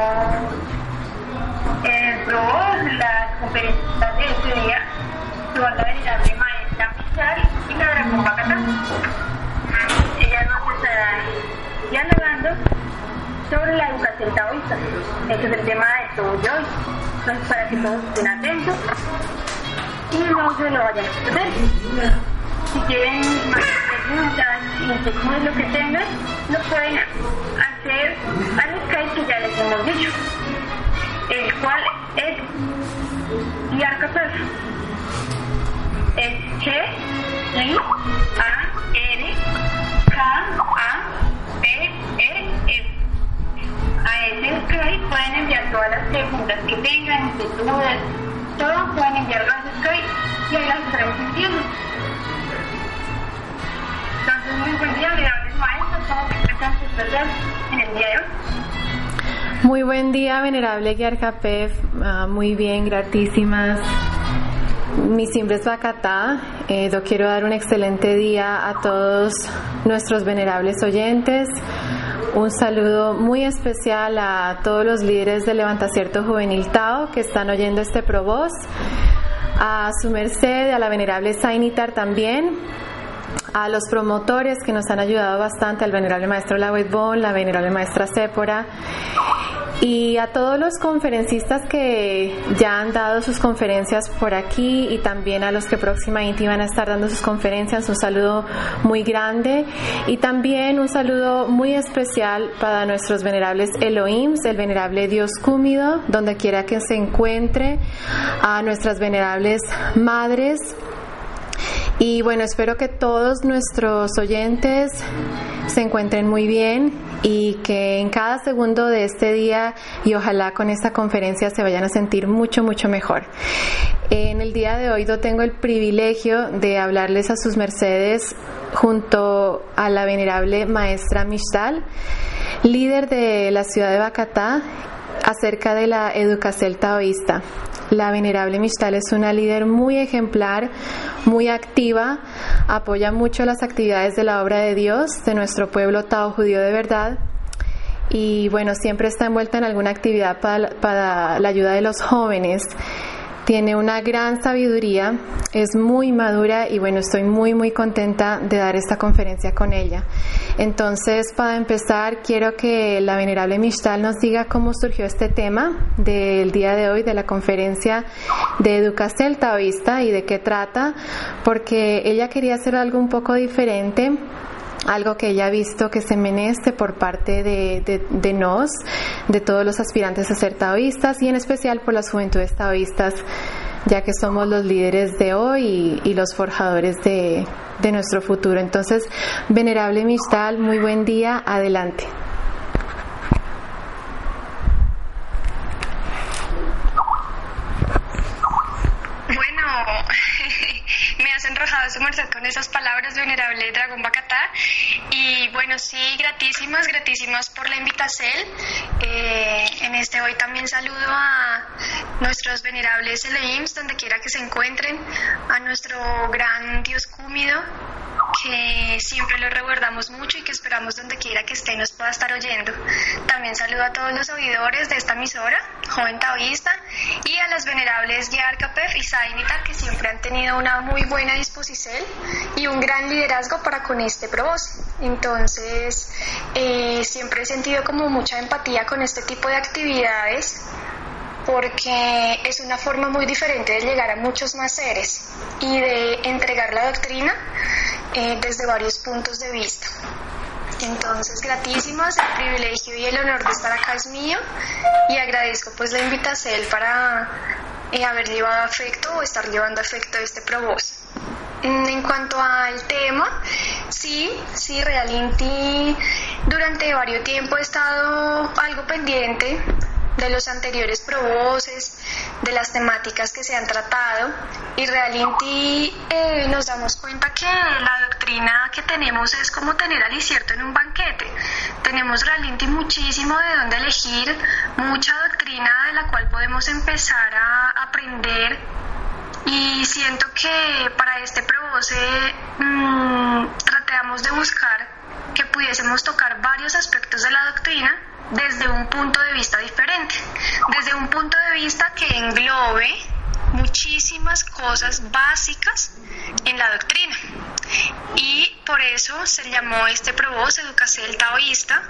tenemos el probos, las conferencias de este día, son la venerable maestra Michal y la dragón Bacatá. Ella nos estará dialogando sobre la educación taoísta. Este es el tema de todo hoy. Entonces, para que todos estén atentos y no se lo vayan a perder. Si quieren más preguntas, inquietudes, lo que tengan, lo pueden hacer al Skype que ya les hemos dicho, el cual es Yarkapef. Es G, I, A, R, K, A, P, E, F. A ese Skype pueden enviar todas las preguntas que tengan, inquietudes, todo pueden enviarlo a Skype y ahí las estaremos enviando. Muy buen día, venerables maestros, ¿cómo se encuentran ustedes en el hoy? Muy buen día, venerable Yarkapef. Uh, muy bien, gratísimas. Mi simbre es Bacatá. Eh, quiero dar un excelente día a todos nuestros venerables oyentes. Un saludo muy especial a todos los líderes del Levantacierto Juvenil Tao que están oyendo este provoz. A su merced, a la venerable Sainitar también a los promotores que nos han ayudado bastante, al venerable maestro Lawet Bon, la venerable maestra Sépora, y a todos los conferencistas que ya han dado sus conferencias por aquí y también a los que próximamente van a estar dando sus conferencias, un saludo muy grande y también un saludo muy especial para nuestros venerables Elohims, el venerable Dios Cúmido, donde quiera que se encuentre, a nuestras venerables madres, y bueno, espero que todos nuestros oyentes se encuentren muy bien y que en cada segundo de este día y ojalá con esta conferencia se vayan a sentir mucho, mucho mejor. En el día de hoy yo tengo el privilegio de hablarles a sus mercedes junto a la venerable maestra Mishtal, líder de la ciudad de Bacatá, acerca de la educación taoísta. La venerable Mishtal es una líder muy ejemplar, muy activa, apoya mucho las actividades de la obra de Dios, de nuestro pueblo Tao judío de verdad. Y bueno, siempre está envuelta en alguna actividad para, para la ayuda de los jóvenes tiene una gran sabiduría, es muy madura y bueno, estoy muy muy contenta de dar esta conferencia con ella. Entonces, para empezar, quiero que la venerable Mishtal nos diga cómo surgió este tema del día de hoy de la conferencia de educación taoísta y de qué trata, porque ella quería hacer algo un poco diferente algo que ella ha visto que se meneste por parte de, de, nos, de todos los aspirantes a ser taoístas y en especial por las juventudes taoístas, ya que somos los líderes de hoy y, los forjadores de, de nuestro futuro. Entonces, venerable Mistal, muy buen día, adelante. Enrojado su merced con esas palabras venerable Dragón Bacatá. Y bueno, sí, gratísimas, gratísimas por la invitación. Eh, en este hoy también saludo a nuestros venerables Elohims, donde quiera que se encuentren, a nuestro gran Dios Cúmido, que siempre lo reguardamos mucho y que esperamos donde quiera que esté nos pueda estar oyendo. También saludo a todos los oidores de esta emisora, Joven Taoísta, y a las venerables Yarkapef y Zainita, que siempre han tenido una muy buena disposición y un gran liderazgo para con este propósito. Entonces, eh, siempre he sentido como mucha empatía con este tipo de actividades porque es una forma muy diferente de llegar a muchos más seres y de entregar la doctrina eh, desde varios puntos de vista. Entonces, gratísimas, el privilegio y el honor de estar acá es mío y agradezco pues la invitación para eh, haber llevado afecto o estar llevando afecto a este provoz. Mm, en cuanto al tema, sí, sí, realmente durante varios tiempo he estado algo pendiente de los anteriores provoces, de las temáticas que se han tratado y realmente eh, nos damos cuenta que la doctrina que tenemos es como tener al incierto en un banquete. Tenemos realmente muchísimo de dónde elegir, mucha doctrina de la cual podemos empezar a aprender y siento que para este provoce mmm, tratamos de buscar que pudiésemos tocar varios aspectos de la doctrina desde un punto de vista diferente, desde un punto de vista que englobe muchísimas cosas básicas en la doctrina. Y por eso se llamó este Provoz Educacel Taoísta,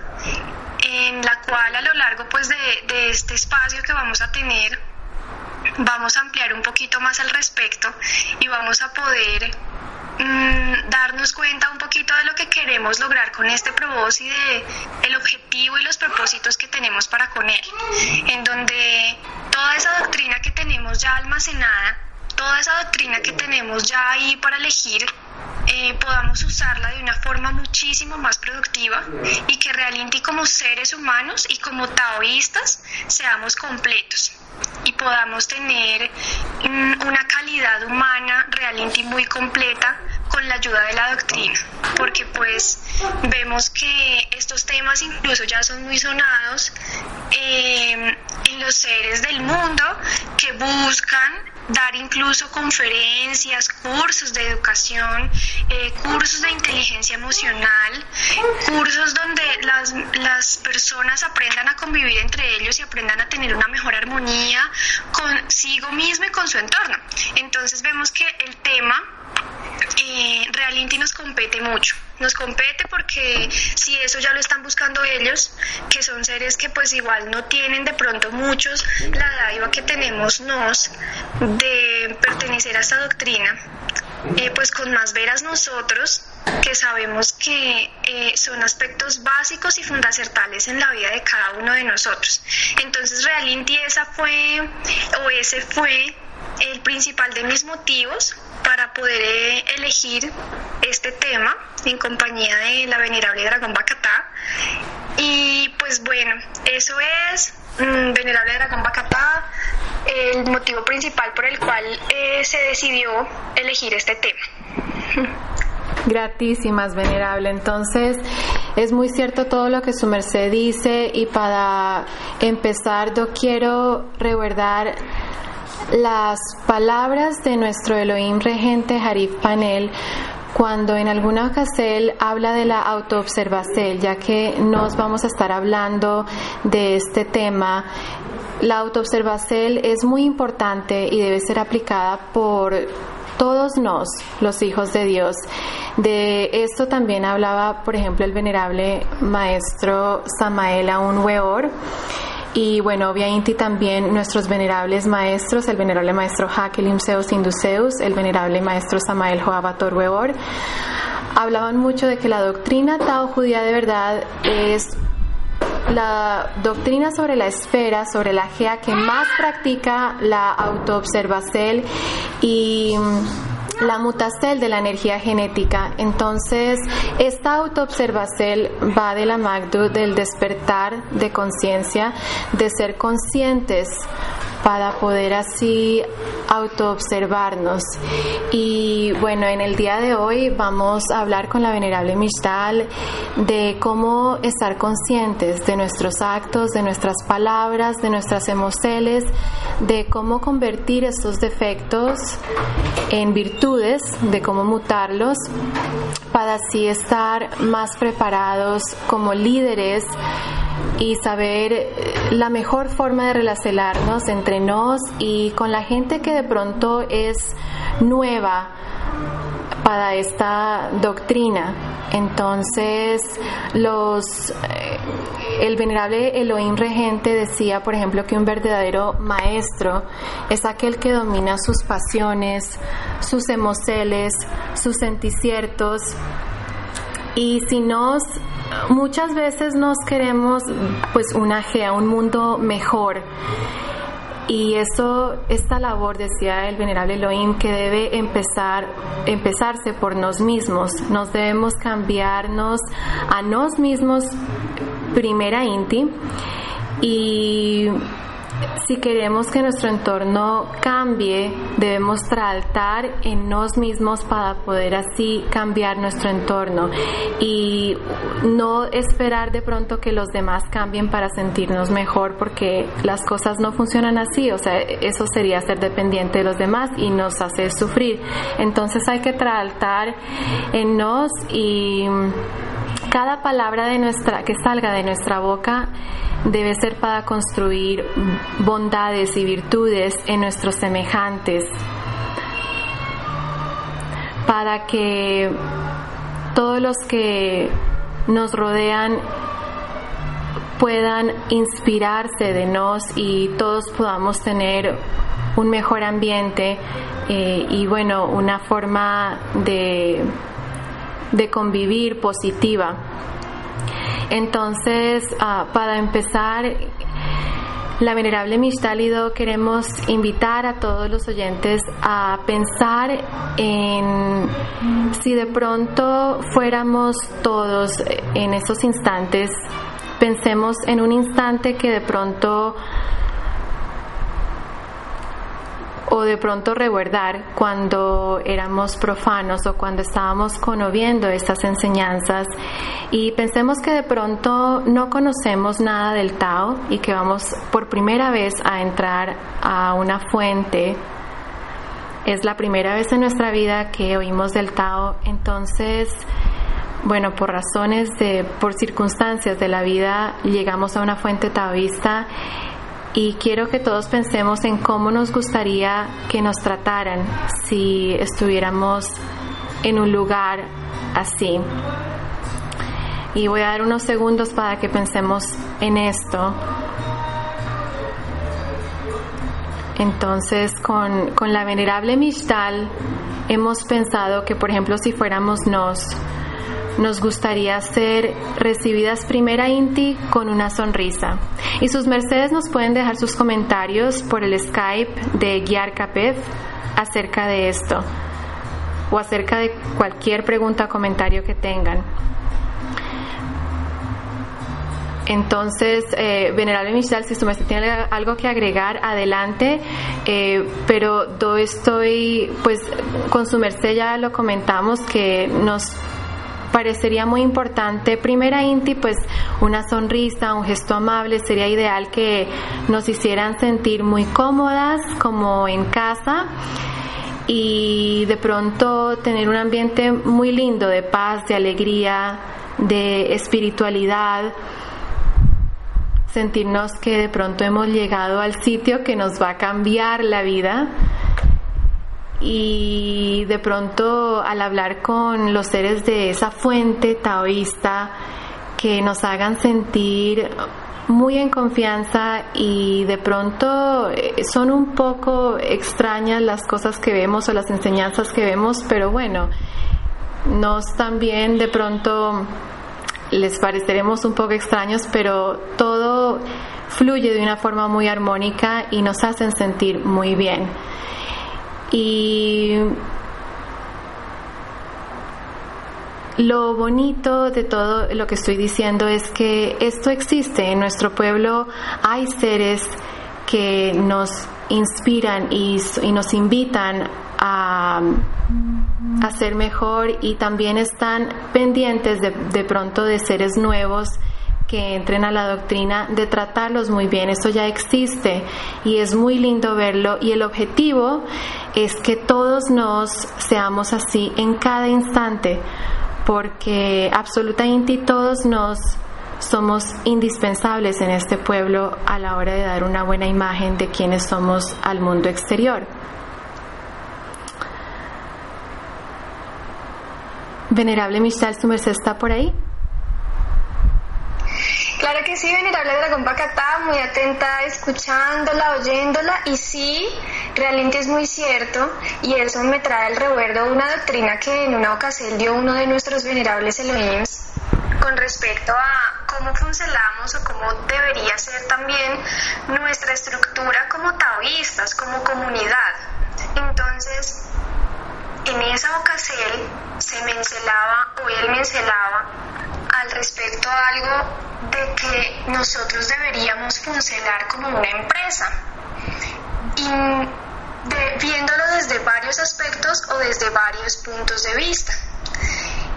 en la cual a lo largo pues de, de este espacio que vamos a tener vamos a ampliar un poquito más al respecto y vamos a poder Mm, darnos cuenta un poquito de lo que queremos lograr con este propósito y de el objetivo y los propósitos que tenemos para con él, en donde toda esa doctrina que tenemos ya almacenada, toda esa doctrina que tenemos ya ahí para elegir, eh, podamos usarla de una forma muchísimo más productiva y que realmente como seres humanos y como taoístas seamos completos podamos tener mm, una calidad humana realmente muy completa con la ayuda de la doctrina, porque pues vemos que estos temas incluso ya son muy sonados eh, en los seres del mundo que buscan dar incluso conferencias, cursos de educación, eh, cursos de inteligencia emocional, cursos donde las, las personas aprendan a convivir entre ellos y aprendan a tener una mejor armonía consigo mismo y con su entorno. Entonces vemos que el tema eh, realmente nos compete mucho. Nos compete porque si eso ya lo están buscando ellos, que son seres que pues igual no tienen de pronto muchos la dádiva que tenemos nos de pertenecer a esta doctrina, eh, pues con más veras nosotros que sabemos que eh, son aspectos básicos y fundamentales en la vida de cada uno de nosotros. Entonces realmente esa fue o ese fue el principal de mis motivos para poder eh, elegir este tema en compañía de la venerable Dragón Bacatá. Y pues bueno, eso es Venerable Dragón Bacatá, el motivo principal por el cual eh, se decidió elegir este tema. Gratísimas, venerable. Entonces, es muy cierto todo lo que su merced dice y para empezar, yo quiero recordar las palabras de nuestro Elohim regente Harif Panel cuando en alguna ocasión habla de la autoobservación, ya que nos vamos a estar hablando de este tema. La autoobservación es muy importante y debe ser aplicada por todos nos, los hijos de Dios. De esto también hablaba, por ejemplo, el venerable maestro Samael Aun Weor y bueno, obviamente también nuestros venerables maestros, el venerable maestro Hakelim Zeus Induceus, el venerable maestro Samael Joabator Weor, hablaban mucho de que la doctrina Tao judía de verdad es la doctrina sobre la esfera, sobre la gea que más practica la autoobservación y la mutacel de la energía genética. Entonces, esta autoobservacel va de la magdu del despertar de conciencia, de ser conscientes para poder así autoobservarnos. Y bueno, en el día de hoy vamos a hablar con la venerable Mishtal de cómo estar conscientes de nuestros actos, de nuestras palabras, de nuestras emociones, de cómo convertir estos defectos en virtudes, de cómo mutarlos para así estar más preparados como líderes y saber eh, la mejor forma de relacionarnos entre nos y con la gente que de pronto es nueva para esta doctrina. Entonces, los eh, el venerable Elohim regente decía, por ejemplo, que un verdadero maestro es aquel que domina sus pasiones, sus emociones, sus senticiertos. Y si nos muchas veces nos queremos pues una gea, un mundo mejor. Y eso, esta labor, decía el venerable Elohim, que debe empezar, empezarse por nos mismos. Nos debemos cambiarnos a nos mismos primera inti y si queremos que nuestro entorno cambie, debemos tratar en nos mismos para poder así cambiar nuestro entorno y no esperar de pronto que los demás cambien para sentirnos mejor porque las cosas no funcionan así, o sea, eso sería ser dependiente de los demás y nos hace sufrir. Entonces hay que tratar en nos y cada palabra de nuestra, que salga de nuestra boca debe ser para construir bondades y virtudes en nuestros semejantes, para que todos los que nos rodean puedan inspirarse de nos y todos podamos tener un mejor ambiente eh, y bueno, una forma de, de convivir positiva. Entonces, ah, para empezar, la Venerable Mishtálido queremos invitar a todos los oyentes a pensar en si de pronto fuéramos todos en esos instantes, pensemos en un instante que de pronto o de pronto reguardar cuando éramos profanos o cuando estábamos conmoviendo estas enseñanzas. Y pensemos que de pronto no conocemos nada del Tao y que vamos por primera vez a entrar a una fuente. Es la primera vez en nuestra vida que oímos del Tao, entonces, bueno, por razones de, por circunstancias de la vida, llegamos a una fuente taoísta y quiero que todos pensemos en cómo nos gustaría que nos trataran si estuviéramos en un lugar así. Y voy a dar unos segundos para que pensemos en esto. Entonces, con, con la venerable Mishtal hemos pensado que, por ejemplo, si fuéramos nos, nos gustaría ser recibidas primera Inti con una sonrisa. Y sus mercedes nos pueden dejar sus comentarios por el Skype de Guiar Capef acerca de esto o acerca de cualquier pregunta o comentario que tengan. Entonces, eh, Venerable Michal, si usted tiene algo que agregar, adelante, eh, pero yo estoy, pues, con su merced ya lo comentamos, que nos parecería muy importante. Primera Inti, pues una sonrisa, un gesto amable, sería ideal que nos hicieran sentir muy cómodas, como en casa y de pronto tener un ambiente muy lindo de paz, de alegría, de espiritualidad, sentirnos que de pronto hemos llegado al sitio que nos va a cambiar la vida y de pronto al hablar con los seres de esa fuente taoísta que nos hagan sentir muy en confianza y de pronto eh, son un poco extrañas las cosas que vemos o las enseñanzas que vemos, pero bueno, nos también de pronto les pareceremos un poco extraños, pero todo fluye de una forma muy armónica y nos hacen sentir muy bien. Y lo bonito de todo lo que estoy diciendo es que esto existe. En nuestro pueblo hay seres que nos inspiran y, nos invitan a, a, ser mejor y también están pendientes de, de pronto de seres nuevos que entren a la doctrina, de tratarlos muy bien. Eso ya existe y es muy lindo verlo y el objetivo es que todos nos seamos así en cada instante, porque absolutamente todos nos somos indispensables en este pueblo a la hora de dar una buena imagen de quienes somos al mundo exterior. Venerable Michal, su merced está por ahí. Claro que sí, venerable Dragón Bacatá, muy atenta, escuchándola, oyéndola, y sí, realmente es muy cierto, y eso me trae al recuerdo una doctrina que en una ocasión dio uno de nuestros venerables Elohims con respecto a cómo funcionamos o cómo debería ser también nuestra estructura como taoístas, como comunidad. Entonces, en esa ocasión se mencionaba, o él mencionaba, al respecto a algo de que nosotros deberíamos funcionar como una empresa. Y viéndolo desde varios aspectos o desde varios puntos de vista.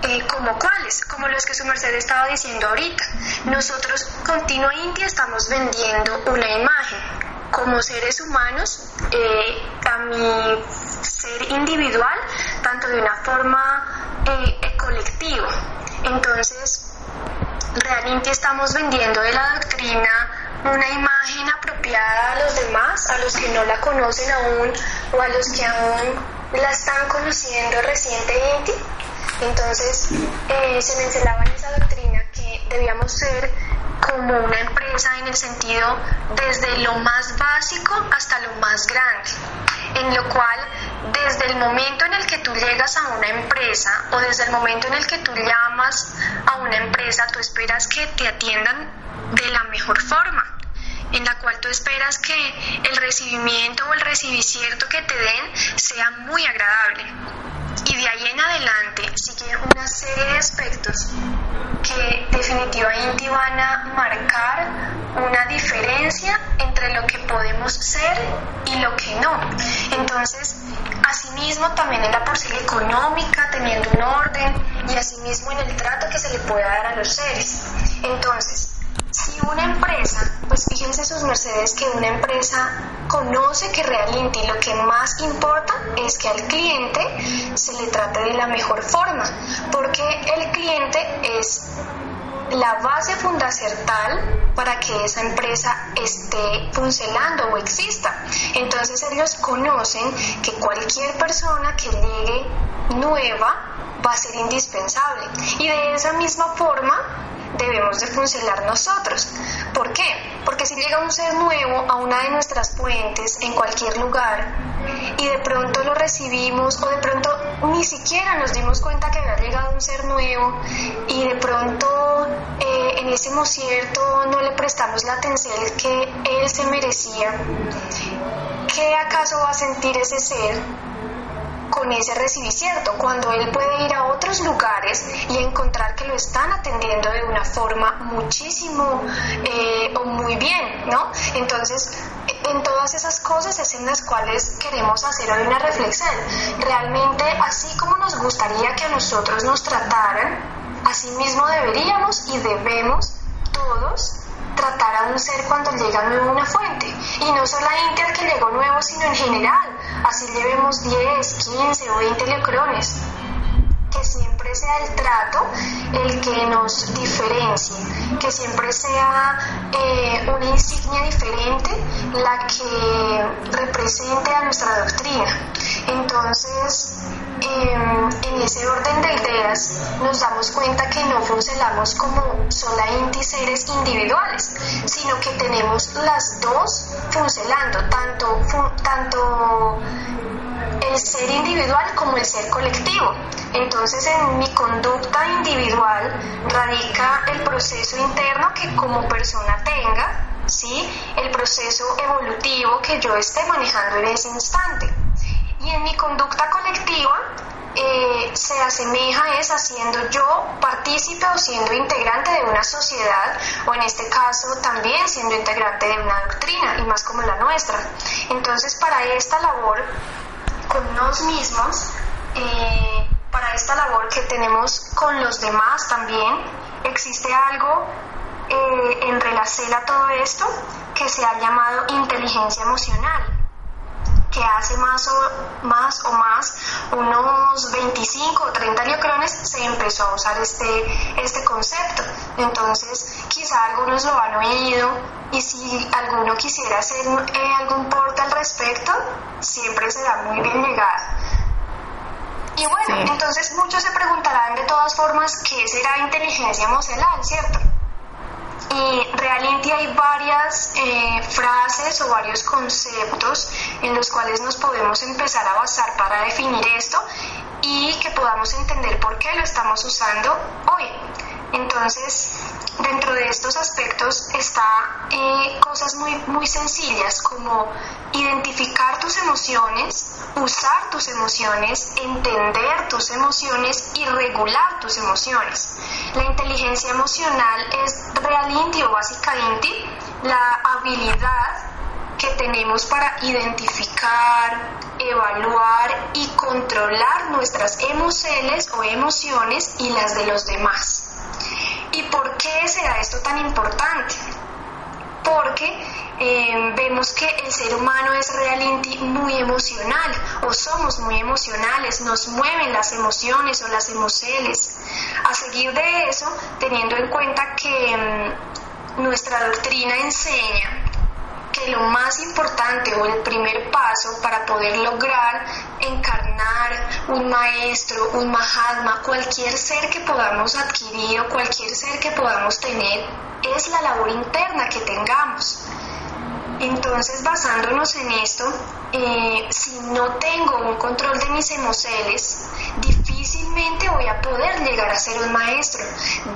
Eh, como cuáles, como los que su merced estaba diciendo ahorita. Nosotros continuamente estamos vendiendo una imagen. Como seres humanos, eh, a mi ser individual, tanto de una forma eh, colectiva. Entonces, realmente estamos vendiendo de la doctrina una imagen apropiada a los demás, a los que no la conocen aún o a los que aún la están conociendo recientemente. Entonces eh, se me encelaba en esa doctrina debíamos ser como una empresa en el sentido desde lo más básico hasta lo más grande, en lo cual desde el momento en el que tú llegas a una empresa o desde el momento en el que tú llamas a una empresa, tú esperas que te atiendan de la mejor forma en la cual tú esperas que el recibimiento o el recibicierto que te den sea muy agradable. Y de ahí en adelante sigue una serie de aspectos que definitivamente van a marcar una diferencia entre lo que podemos ser y lo que no. Entonces, asimismo también en la porción económica, teniendo un orden y asimismo en el trato que se le pueda dar a los seres. Entonces, si una empresa, pues mercedes que una empresa conoce que realmente lo que más importa es que al cliente se le trate de la mejor forma, porque el cliente es la base fundacional para que esa empresa esté funcionando o exista. Entonces ellos conocen que cualquier persona que llegue nueva va a ser indispensable. Y de esa misma forma debemos de funcionar nosotros. ¿Por qué? Porque si llega un ser nuevo a una de nuestras fuentes en cualquier lugar y de pronto lo recibimos o de pronto ni siquiera nos dimos cuenta que había llegado un ser nuevo y de pronto eh, en ese concierto no le prestamos la atención que él se merecía, ¿qué acaso va a sentir ese ser? Con ese recibicierto, cuando él puede ir a otros lugares y encontrar que lo están atendiendo de una forma muchísimo eh, o muy bien, ¿no? Entonces, en todas esas cosas es en las cuales queremos hacer hoy una reflexión. Realmente, así como nos gustaría que a nosotros nos trataran, así mismo deberíamos y debemos todos tratar a un ser cuando llega nuevo a una fuente. Y no solamente al que llegó nuevo, sino en general. Así llevemos 10, 15 o 20 lecrones. Que siempre sea el trato el que nos diferencie, que siempre sea eh, una insignia diferente la que represente a nuestra doctrina. Entonces, em, en ese orden de ideas, nos damos cuenta que no funcionamos como solamente seres individuales, sino que tenemos las dos funcionando, tanto, tanto el ser individual como el ser colectivo. Entonces en mi conducta individual radica el proceso interno que como persona tenga, ¿sí? el proceso evolutivo que yo esté manejando en ese instante. Y en mi conducta colectiva eh, se asemeja es haciendo yo partícipe o siendo integrante de una sociedad o en este caso también siendo integrante de una doctrina y más como la nuestra. Entonces para esta labor con nos mismos, eh, para esta labor que tenemos con los demás también, existe algo eh, en relación a todo esto que se ha llamado inteligencia emocional que hace más o más, o más unos 25 o 30 diocrones se empezó a usar este, este concepto. Entonces, quizá algunos lo han oído y si alguno quisiera hacer eh, algún porte al respecto, siempre será muy bien llegado. Y bueno, entonces muchos se preguntarán de todas formas qué será inteligencia emocional, ¿cierto? Y realmente hay varias eh, frases o varios conceptos en los cuales nos podemos empezar a basar para definir esto y que podamos entender por qué lo estamos usando hoy. Entonces, dentro de estos aspectos está eh, cosas muy, muy sencillas como identificar tus emociones, usar tus emociones, entender tus emociones y regular tus emociones. La inteligencia emocional es realmente o básicamente la habilidad que tenemos para identificar, evaluar y controlar nuestras emociones o emociones y las de los demás. ¿Y por qué será esto tan importante? Porque eh, vemos que el ser humano es realmente muy emocional o somos muy emocionales, nos mueven las emociones o las emociones. seguir de eso, teniendo en cuenta que mm, nuestra doctrina enseña que lo más importante o el primer paso para poder lograr encarnar un maestro, un mahatma, cualquier ser que podamos adquirir o cualquier ser que podamos tener, es la labor interna que tengamos. Entonces, basándonos en esto, eh, si no tengo un control de mis emociones, difícilmente voy a poder llegar a ser un maestro,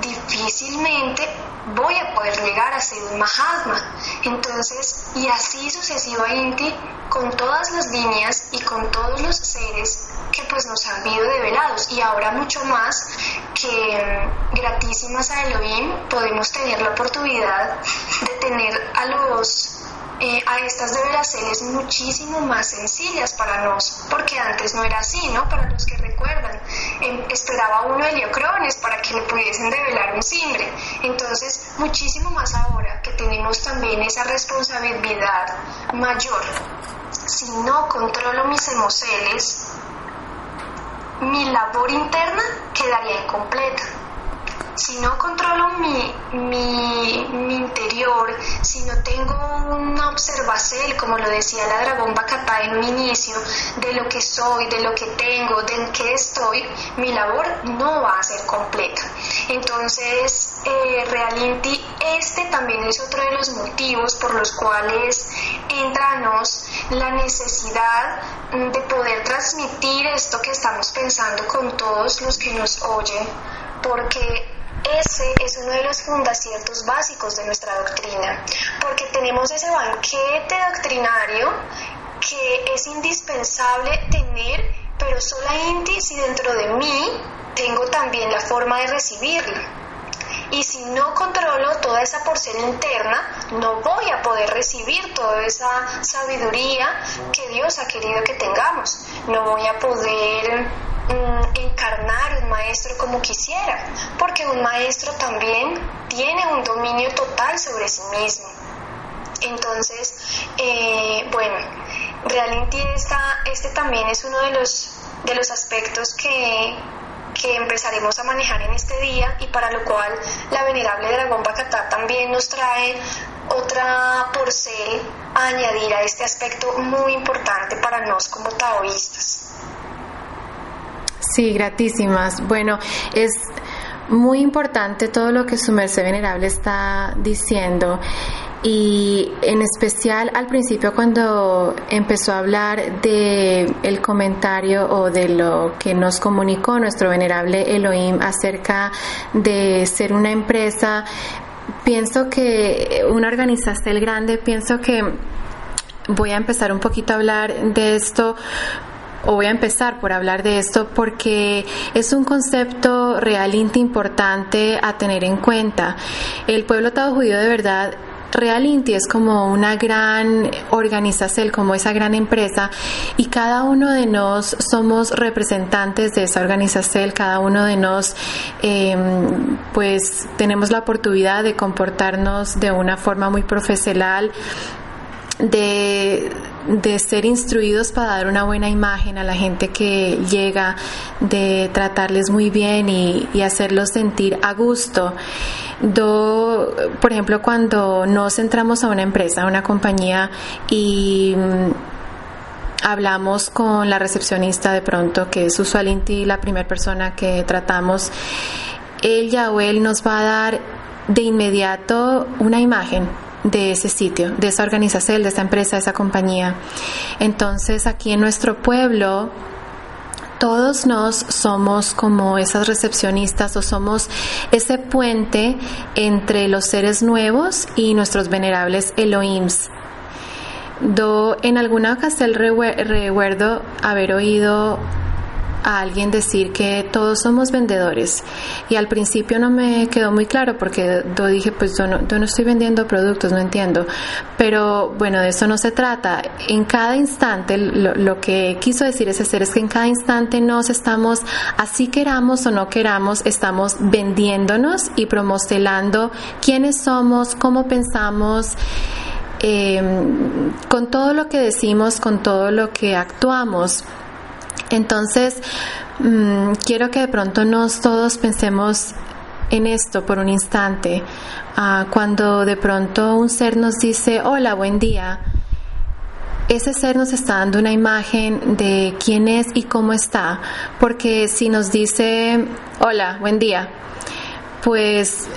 difícilmente voy a poder llegar a ser un Mahatma. Entonces, y así sucesivamente con todas las líneas y con todos los seres que pues nos han visto develados y ahora mucho más que mm, gratísimas a Elohim podemos tener la oportunidad de tener a los eh, a estas develaciones muchísimo más sencillas para nos, porque antes no era así, ¿no? Para los que recuerdan, em, esperaba uno heliocrones para que le pudiesen develar un simbre. Entonces, muchísimo más ahora que tenemos también esa responsabilidad mayor. Si no controlo mis emociones, mi labor interna quedaría incompleta si no controlo mi, mi, interior, si no tengo una observación, como lo decía la dragón Bacatá en un inicio, de lo que soy, de lo que tengo, de en qué estoy, mi labor no va a ser completa. Entonces, eh, este también es otro de los motivos por los cuales entranos la necesidad de poder transmitir esto que estamos pensando con todos los que nos oyen, porque ese es uno de los fundaciertos básicos de nuestra doctrina, porque tenemos ese banquete doctrinario que es indispensable tener, pero solamente si dentro de mí tengo también la forma de recibirlo. Y si no controlo toda esa porción interna, no voy a poder recibir toda esa sabiduría que Dios ha querido que tengamos. No voy a poder Mm, encarnar un maestro como quisiera, porque un maestro también tiene un dominio total sobre sí mismo. Entonces, eh, bueno, realmente este también es uno de los, de los aspectos que, que empezaremos a manejar en este día y para lo cual la venerable dragón Bacatá también nos trae otra porcel a añadir a este aspecto muy importante para nos como taoístas. Sí, gratísimas. Bueno, es muy importante todo lo que su merced venerable está diciendo y en especial al principio cuando empezó a hablar de el comentario o de lo que nos comunicó nuestro venerable Elohim acerca de ser una empresa pienso que una organización grande pienso que voy a empezar un poquito a hablar de esto o voy a empezar por hablar de esto porque es un concepto realmente importante a tener en cuenta. El pueblo todo judío de verdad Realinti es como una gran organización, como esa gran empresa, y cada uno de nos somos representantes de esa organización, cada uno de nos em, pues tenemos la oportunidad de comportarnos de una forma muy profesional, de, ser instruidos para dar una buena imagen a la gente que llega, de tratarles muy bien y, hacerlos sentir a gusto. Do, por ejemplo, cuando nos entramos a una empresa, a una compañía y mm, hablamos con la recepcionista de pronto, que es usualmente la primera persona que tratamos, ella o él nos va a dar de inmediato una imagen de ese sitio, de esa organización, de esa empresa, de esa compañía. Entonces aquí en nuestro pueblo todos nos somos como esas recepcionistas o somos ese puente entre los seres nuevos y nuestros venerables Elohims. Do, en alguna ocasión recuerdo haber oído a alguien decir que todos somos vendedores y al principio no me quedó muy claro porque yo dije pues yo no, no estoy vendiendo productos, no entiendo, pero bueno, de eso no se trata. En cada instante lo, que quiso decir ese ser es que en cada instante nos estamos, así queramos o no queramos, estamos vendiéndonos y promocionando quiénes somos, cómo pensamos. Em, con todo lo que decimos, con todo lo que actuamos. Entonces, mm, quiero que de pronto nos todos pensemos en esto por un instante. Ah, cuando de pronto un ser nos dice, hola, buen día, ese ser nos está dando una imagen de quién es y cómo está. Porque si nos dice, hola, buen día, pues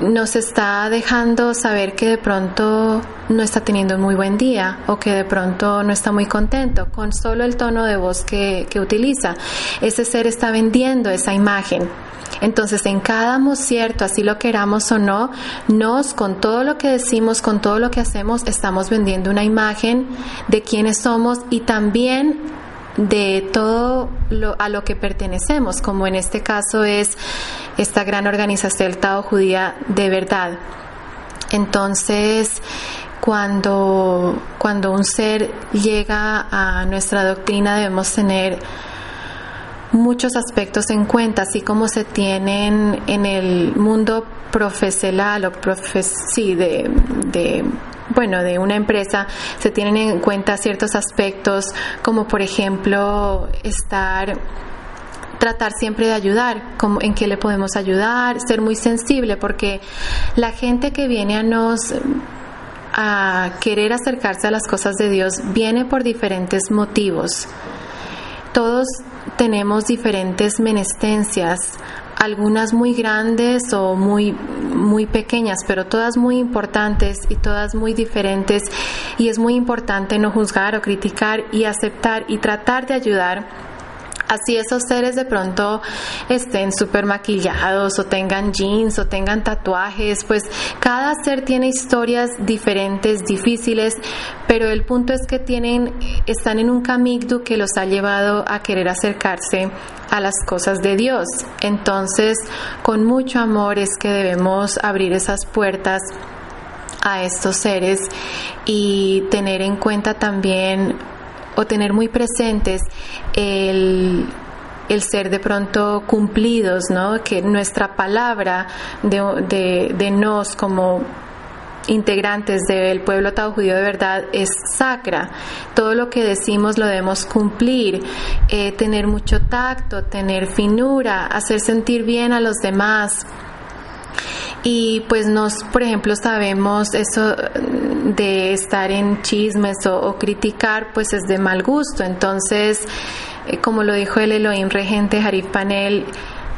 nos está dejando saber que de pronto no está teniendo un muy buen día o que de pronto no está muy contento con solo el tono de voz que, que utiliza. Ese ser está vendiendo esa imagen. Entonces, en cada cierto, así lo queramos o no, nos, con todo lo que decimos, con todo lo que hacemos, estamos vendiendo una imagen de quiénes somos y también de todo lo, a lo que pertenecemos, como en este caso es esta gran organización Tao Judía de verdad. Entonces, cuando, cuando un ser llega a nuestra doctrina debemos tener muchos aspectos en cuenta, así como se tienen en el mundo profesional o sí, de, de bueno, de una empresa, se tienen en cuenta ciertos aspectos como por ejemplo estar tratar siempre de ayudar, como en qué le podemos ayudar, ser muy sensible, porque la gente que viene a nos a querer acercarse a las cosas de Dios viene por diferentes motivos. Todos tenemos diferentes menestencias, algunas muy grandes o muy, muy pequeñas, pero todas muy importantes y todas muy diferentes. Y es muy importante no juzgar o criticar y aceptar y tratar de ayudar Así esos seres de pronto estén súper maquillados o tengan jeans o tengan tatuajes, pues cada ser tiene historias diferentes, difíciles, pero el punto es que tienen, están en un camigdu que los ha llevado a querer acercarse a las cosas de Dios. Entonces, con mucho amor es que debemos abrir esas puertas a estos seres y tener en cuenta también o tener muy presentes el, ser de pronto cumplidos, ¿no? Que nuestra palabra de, de, nos como integrantes del pueblo tao judío de verdad es sacra. Todo lo que decimos lo debemos cumplir, eh, tener mucho tacto, tener finura, hacer sentir bien a los demás y pues nos, por ejemplo, sabemos eso de estar en chismes o, criticar, pues es de mal gusto. Entonces, eh, como lo dijo el Elohim regente Harif Panel,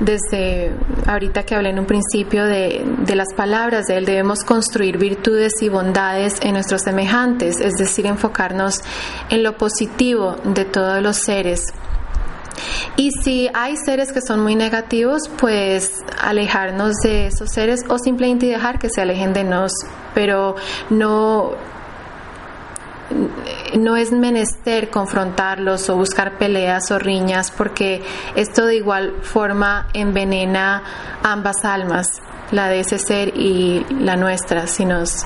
desde ahorita que hablé en un principio de, de, las palabras de él, debemos construir virtudes y bondades en nuestros semejantes, es decir, enfocarnos en lo positivo de todos los seres. Y si hay seres que son muy negativos, pues alejarnos de esos seres o simplemente dejar que se alejen de nos, pero no no es menester confrontarlos o buscar peleas o riñas porque esto de igual forma envenena ambas almas, la de ese ser y la nuestra, si nos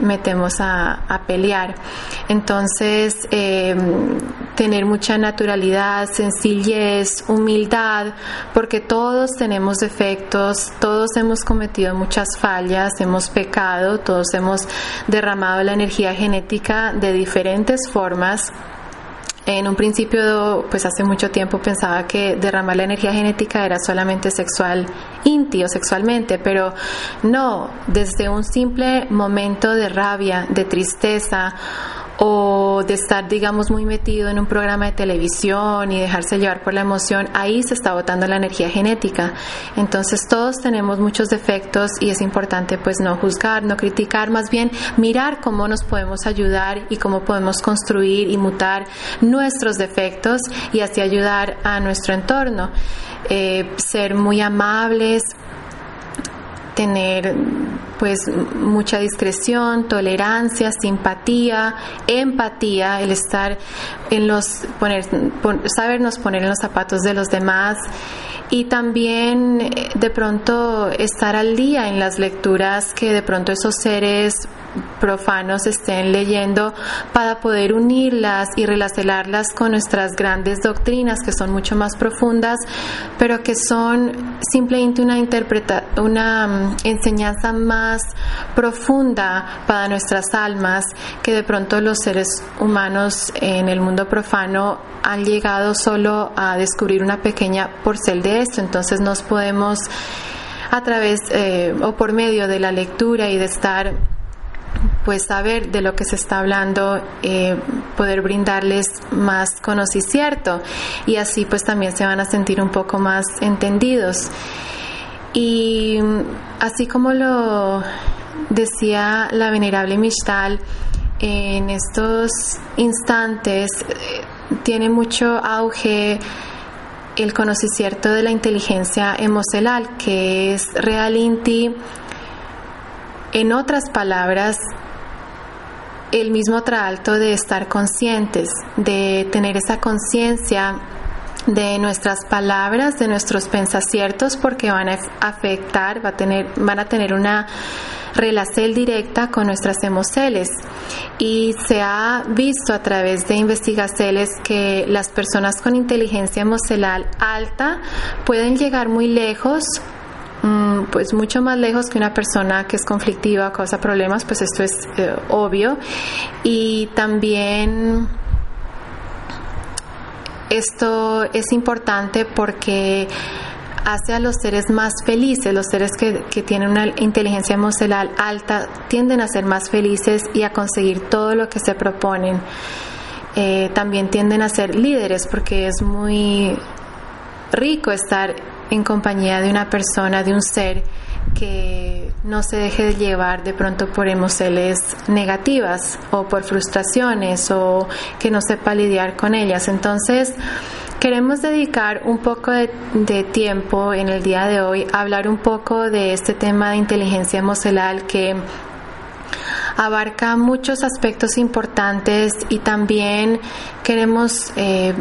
metemos a, pelear. Entonces, em, tener mucha naturalidad, sencillez, humildad, porque todos tenemos defectos, todos hemos cometido muchas fallas, hemos pecado, todos hemos derramado la energía genética de diferentes formas en un principio, pues hace mucho tiempo pensaba que derramar la energía genética era solamente sexual, íntimo, sexualmente, pero no, desde un simple momento de rabia, de tristeza o de estar, digamos, muy metido en un programa de televisión y dejarse llevar por la emoción, ahí se está botando la energía genética. Entonces todos tenemos muchos defectos y es importante pues no juzgar, no criticar, más bien mirar cómo nos podemos ayudar y cómo podemos construir y mutar nuestros defectos y así ayudar a nuestro entorno. Eh, ser muy amables, tener pues mucha discreción, tolerancia, simpatía, empatía, el estar en los poner sabernos poner en los zapatos de los demás y también eh, de pronto estar al día en las lecturas que de pronto esos seres profanos estén leyendo para poder unirlas y relacionarlas con nuestras grandes doctrinas que son mucho más profundas, pero que son simplemente una interpreta una mm, enseñanza más profunda para nuestras almas que de pronto los seres humanos en el mundo profano han llegado solo a descubrir una pequeña porcel de esto. Entonces nos podemos a través eh, o por medio de la lectura y de estar pues saber de lo que se está hablando, eh, poder brindarles más conocimiento y así pues también se van a sentir un poco más entendidos. Y así como lo decía la venerable Mishtal, en estos instantes eh, tiene mucho auge el conocimiento de la inteligencia emocional, que es realinti en otras palabras, el mismo traalto de estar conscientes, de tener esa conciencia de nuestras palabras, de nuestros pensaciertos, porque van a afectar, va a tener, van a tener una relación directa con nuestras emociones. Y se ha visto a través de investigaciones que las personas con inteligencia emocional alta pueden llegar muy lejos Mm, pues mucho más lejos que una persona que es conflictiva, causa problemas, pues esto es eh, obvio. Y también esto es importante porque hace a los seres más felices, los seres que, tienen una inteligencia emocional alta tienden a ser más felices y a conseguir todo lo que se proponen. Eh, también tienden a ser líderes porque es muy rico estar en compañía de una persona, de un ser que no se deje de llevar de pronto por emociones negativas o por frustraciones o que no sepa lidiar con ellas. Entonces, queremos dedicar un poco de, tiempo en el día de hoy a hablar un poco de este tema de inteligencia emocional que abarca muchos aspectos importantes y también queremos eh,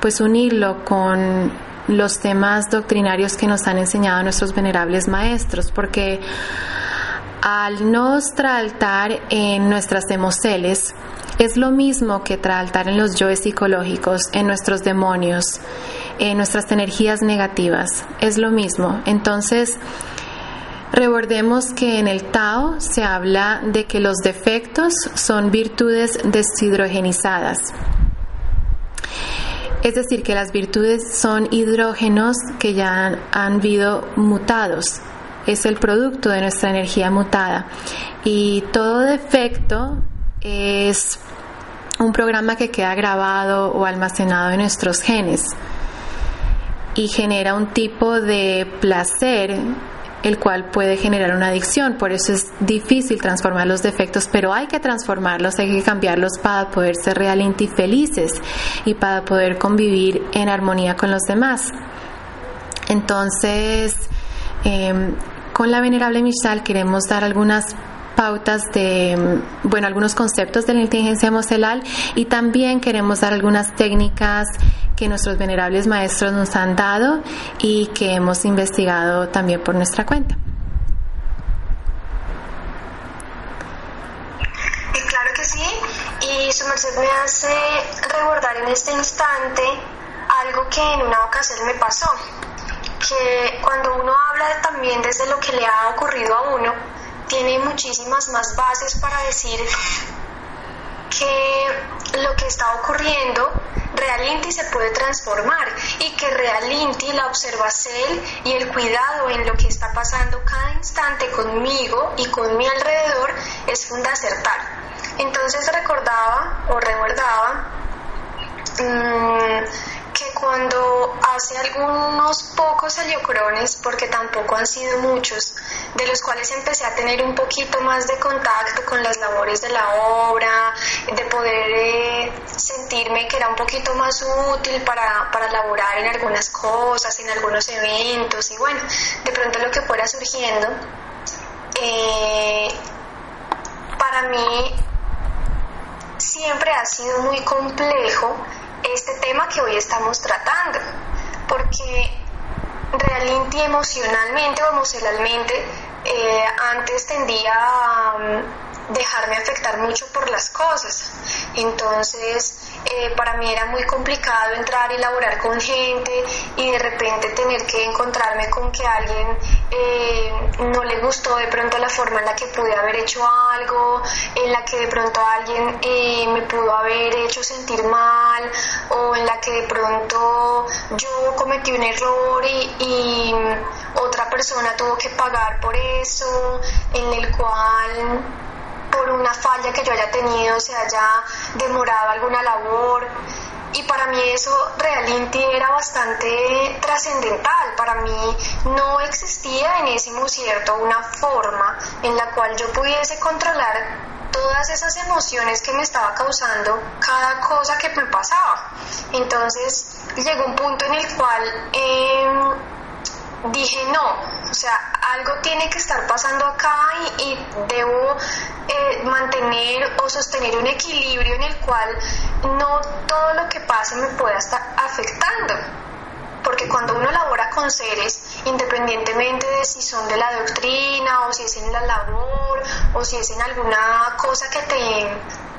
pues unirlo con los temas doctrinarios que nos han enseñado nuestros venerables maestros, porque al no traaltar en nuestras emociones, es lo mismo que traaltar en los yoes psicológicos, en nuestros demonios, en nuestras energías negativas. Es lo mismo. Entonces, recordemos que en el Tao se habla de que los defectos son virtudes deshidrogenizadas. Es decir, que las virtudes son hidrógenos que ya han, han sido mutados. Es el producto de nuestra energía mutada. Y todo defecto es un programa que queda grabado o almacenado en nuestros genes y genera un tipo de placer el cual puede generar una adicción. Por eso es difícil transformar los defectos, pero hay que transformarlos, hay que cambiarlos para poder ser realmente felices y para poder convivir en armonía con los demás. Entonces, em, con la Venerable Mishal queremos dar algunas pautas de, bueno, algunos conceptos de la inteligencia emocional y también queremos dar algunas técnicas que nuestros venerables maestros nos han dado y que hemos investigado también por nuestra cuenta. Y claro que sí, y su merced me hace recordar en este instante algo que en una ocasión me pasó, que cuando uno habla también desde lo que le ha ocurrido a uno, tiene muchísimas más bases para decir que lo que está ocurriendo realmente se puede transformar y que realmente la observación y el cuidado en lo que está pasando cada instante conmigo y con mi alrededor es fundacertal. Entonces recordaba o recordaba mmm, que cuando hace algunos pocos heliocrones, porque tampoco han sido muchos, de los cuales empecé a tener un poquito más de contacto con las labores de la obra, de poder eh, sentirme que era un poquito más útil para, para laborar en algunas cosas, en algunos eventos y bueno, de pronto lo que fuera surgiendo. Eh, para mí siempre ha sido muy complejo este tema que hoy estamos tratando, porque realmente emocionalmente o emocionalmente eh, antes tendía a mm, dejarme afectar mucho por las cosas. Entonces eh, para mí era muy complicado entrar y laborar con gente y de repente tener que encontrarme con que a alguien eh, no le gustó de pronto la forma en la que pude haber hecho algo, en la que de pronto alguien eh, me pudo haber hecho sentir mal o en la que de pronto yo cometí un error y, y otra persona tuvo que pagar por eso, en el cual por una falla que yo haya tenido se haya demorado alguna labor. Y para mí eso realmente era bastante trascendental. Para mí no existía en ese cierto una forma en la cual yo pudiese controlar todas esas emociones que me estaba causando cada cosa que me pasaba. Entonces llegó un punto en el cual eh, dije no, o sea, algo tiene que estar pasando acá y, debo eh, mantener o sostener un equilibrio en el cual no todo lo que pase me pueda estar afectando. Porque cuando uno labora con seres, independientemente de si son de la doctrina o si es en la labor o si es en alguna cosa que te,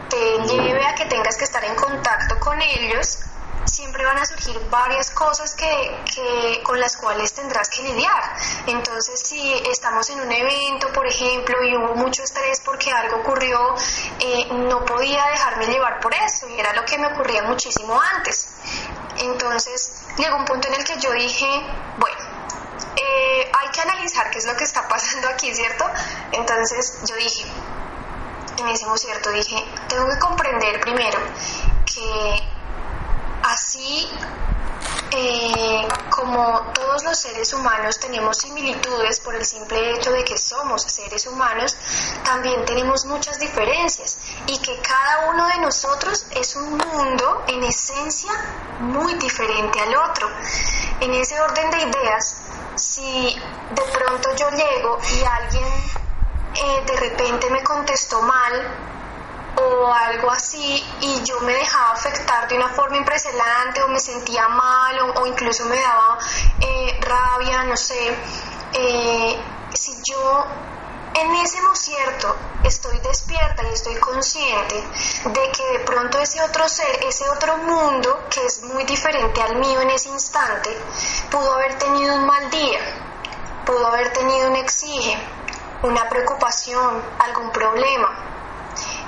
te lleve a que tengas que estar en contacto con ellos, siempre van a surgir varias cosas que, con las cuales tendrás que lidiar. Entonces, si estamos en un evento, por ejemplo, y hubo mucho estrés porque algo ocurrió, eh, no podía dejarme llevar por eso y era lo que me ocurría muchísimo antes. Entonces, llegó un punto en el que yo dije, bueno, eh, hay que analizar qué es lo que está pasando aquí, ¿cierto? Entonces yo dije, en ese cierto, dije, tengo que comprender primero que Así eh, como todos los seres humanos tenemos similitudes por el simple hecho de que somos seres humanos, también tenemos muchas diferencias y que cada uno de nosotros es un mundo en esencia muy diferente al otro. En ese orden de ideas, si de pronto yo llego y alguien eh, de repente me contestó mal, o algo así y yo me dejaba afectar de una forma impresionante o me sentía mal o, incluso me daba eh, rabia, no sé, eh, si yo en ese cierto estoy despierta y estoy consciente de que de pronto ese otro ser, ese otro mundo que es muy diferente al mío en ese instante, pudo haber tenido un mal día, pudo haber tenido un exige, una preocupación, algún problema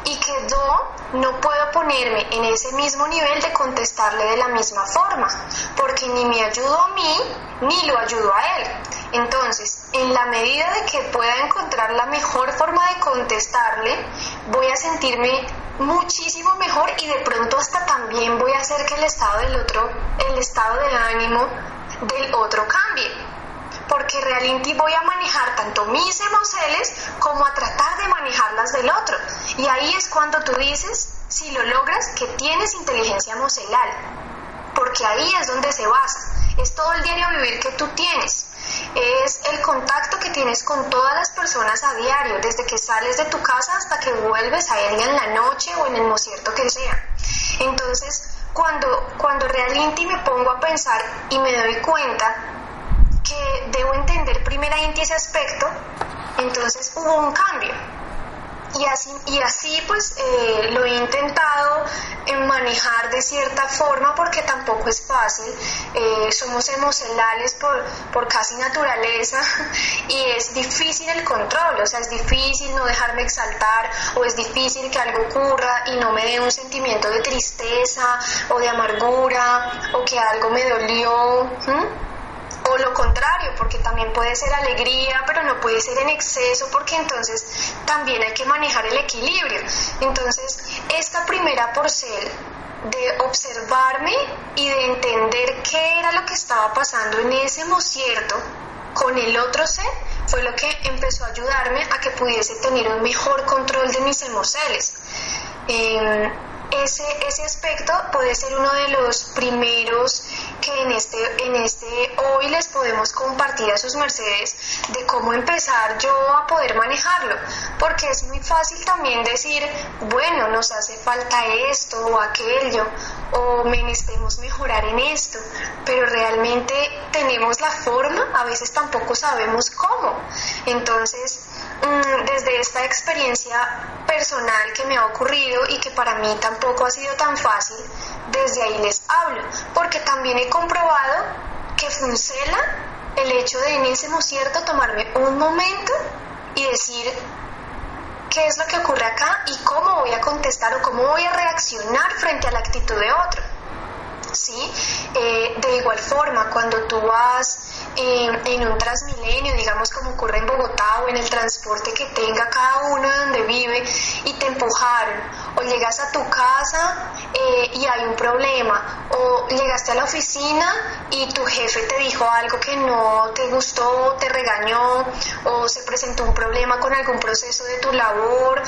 y que yo no puedo ponerme en ese mismo nivel de contestarle de la misma forma, porque ni me ayudo a mí ni lo ayudo a él. Entonces, en la medida de que pueda encontrar la mejor forma de contestarle, voy a sentirme muchísimo mejor y de pronto hasta también voy a hacer que el estado del otro, el estado de ánimo del otro cambie porque realmente voy a manejar tanto mis emociones como a tratar de manejarlas del otro. Y ahí es cuando tú dices, si lo logras, que tienes inteligencia emocional, porque ahí es donde se basa. Es todo el diario vivir que tú tienes. Es el contacto que tienes con todas las personas a diario, desde que sales de tu casa hasta que vuelves a ella en la noche o en el mocierto que sea. Entonces, cuando, cuando realmente me pongo a pensar y me doy cuenta que debo entender primeramente ese aspecto, entonces hubo un cambio. Y así, y así pues eh, lo he intentado manejar de cierta forma porque tampoco es fácil. Eh, somos emocionales por, por casi naturaleza y es difícil el control, o sea, es difícil no dejarme exaltar o es difícil que algo ocurra y no me dé un sentimiento de tristeza o de amargura o que algo me dolió o lo contrario, porque también puede ser alegría, pero no puede ser en exceso, porque entonces también hay que manejar el equilibrio. Entonces, esta primera porcel de observarme y de entender qué era lo que estaba pasando en ese cierto con el otro ser, fue lo que empezó a ayudarme a que pudiese tener un mejor control de mis emociones. Em, ese, ese aspecto puede ser uno de los primeros que en este, en este hoy les podemos compartir a sus mercedes de cómo empezar yo a poder manejarlo, porque es muy fácil también decir, bueno, nos hace falta esto o aquello, o necesitemos mejorar en esto, pero realmente tenemos la forma, a veces tampoco sabemos cómo. Entonces, mm, desde esta experiencia personal que me ha ocurrido y que para mí tampoco ha sido tan fácil, desde ahí les hablo, porque también he comprobado que funciona el hecho de en ese cierto tomarme un momento y decir qué es lo que ocurre acá y cómo voy a contestar o cómo voy a reaccionar frente a la actitud de otro. ¿Sí? Eh, de igual forma, cuando tú vas en un transmilenio, digamos como ocurre en Bogotá o en el transporte que tenga cada uno donde vive y te empujaron, o llegas a tu casa y hay un problema, o llegaste a la oficina y tu jefe te dijo algo que no te gustó, te regañó, o se presentó un problema con algún proceso de tu labor,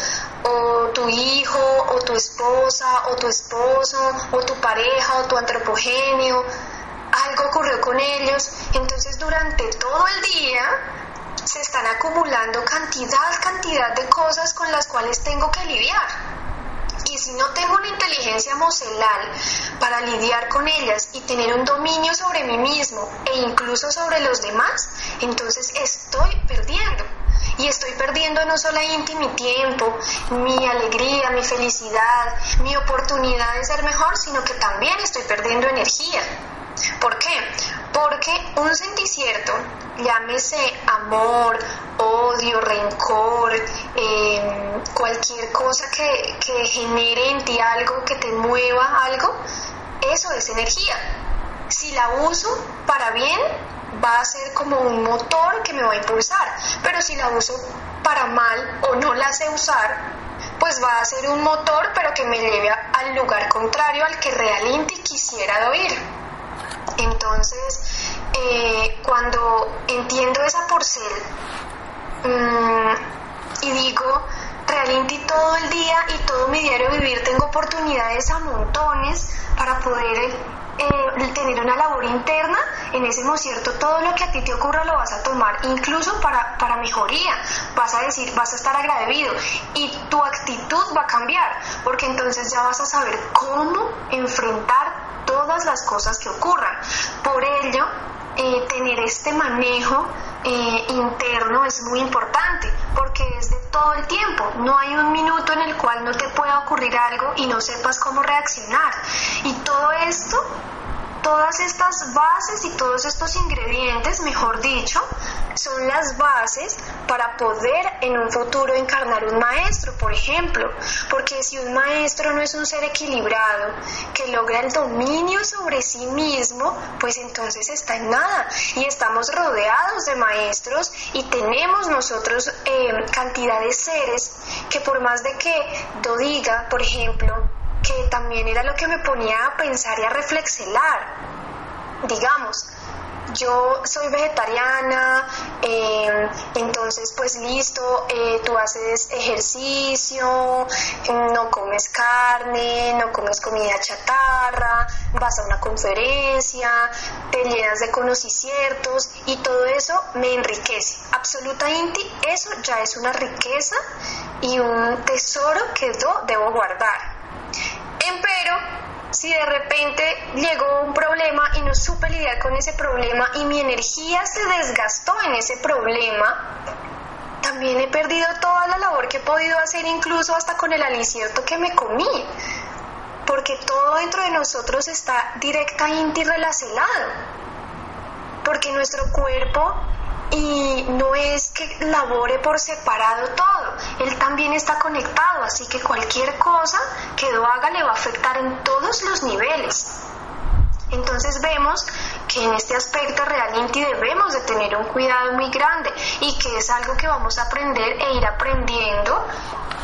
o tu hijo, o tu esposa, o tu esposo, o tu pareja, o tu antropogéneo algo ocurrió con ellos, entonces durante todo el día se están acumulando cantidad, cantidad de cosas con las cuales tengo que lidiar. Si no tengo una inteligencia emocional para lidiar con ellas y tener un dominio sobre mí mismo e incluso sobre los demás, entonces estoy perdiendo. Y estoy perdiendo no solamente mi tiempo, mi alegría, mi felicidad, mi oportunidad de ser mejor, sino que también estoy perdiendo energía. ¿Por qué? Porque un senticierto, llámese amor, odio, rencor, em, cualquier cosa que, que genere en ti algo, que te mueva algo, eso es energía. Si la uso para bien, va a ser como un motor que me va a impulsar, pero si la uso para mal o no la sé usar, pues va a ser un motor pero que me lleve al lugar contrario al que realmente quisiera oír. Entonces, eh, cuando entiendo esa porcel mm, y digo, realmente todo el día y todo mi diario vivir tengo oportunidades a montones para poder eh, tener una labor interna, en ese cierto todo lo que a ti te ocurra lo vas a tomar, incluso para, para mejoría, vas a decir, vas a estar agradecido y tu actitud va a cambiar, porque entonces ya vas a saber cómo enfrentar todas las cosas que ocurran. Por ello, eh, tener este manejo eh, interno es muy importante porque es de todo el tiempo. No hay un minuto en el cual no te pueda ocurrir algo y no sepas cómo reaccionar. Y todo esto todas estas bases y todos estos ingredientes, mejor dicho, son las bases para poder en un futuro encarnar un maestro, por ejemplo, porque si un maestro no es un ser equilibrado, que logra el dominio sobre sí mismo, pues entonces está en nada. Y estamos rodeados de maestros y tenemos nosotros eh, cantidad de seres que por más de que yo diga, por ejemplo, que también era lo que me ponía a pensar y a reflexionar. Digamos, yo soy vegetariana, em, entonces pues listo, eh, tú haces ejercicio, no comes carne, no comes comida chatarra, vas a una conferencia, te llenas de conocimientos y todo eso me enriquece. Absolutamente eso ya es una riqueza y un tesoro que yo debo guardar. Empero, si de repente llegó un problema y no supe lidiar con ese problema y mi energía se desgastó en ese problema, también he perdido toda la labor que he podido hacer incluso hasta con el alicierto que me comí, porque todo dentro de nosotros está directamente relacionado, porque nuestro cuerpo y no es que labore por separado todo, él también está conectado, así que cualquier cosa que lo haga le va a afectar en todos los niveles. Entonces vemos que en este aspecto realmente debemos de tener un cuidado muy grande y que es algo que vamos a aprender e ir aprendiendo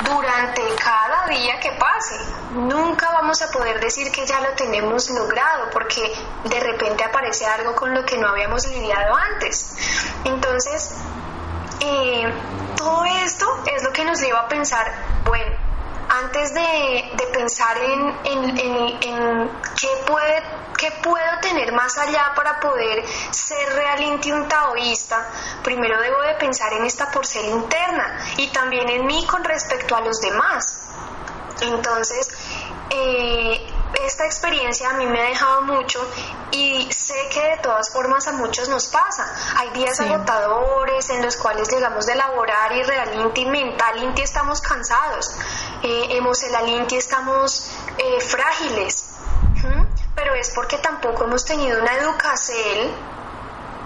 durante cada día que pase. Nunca vamos a poder decir que ya lo tenemos logrado porque de repente aparece algo con lo que no habíamos lidiado antes. Entonces, eh, todo esto es lo que nos lleva a pensar, bueno, antes de, pensar en, en, qué, puede, qué puedo tener más allá para poder ser realmente un taoísta, primero debo de pensar en esta porcel interna y también en mí con respecto a los demás. Entonces, eh, esta experiencia a mí me ha dejado mucho y sé que de todas formas a muchos nos pasa. Hay días agotadores en los cuales llegamos de laborar y realmente mental inti estamos cansados, eh, emocional inti estamos eh, frágiles, pero es porque tampoco hemos tenido una educación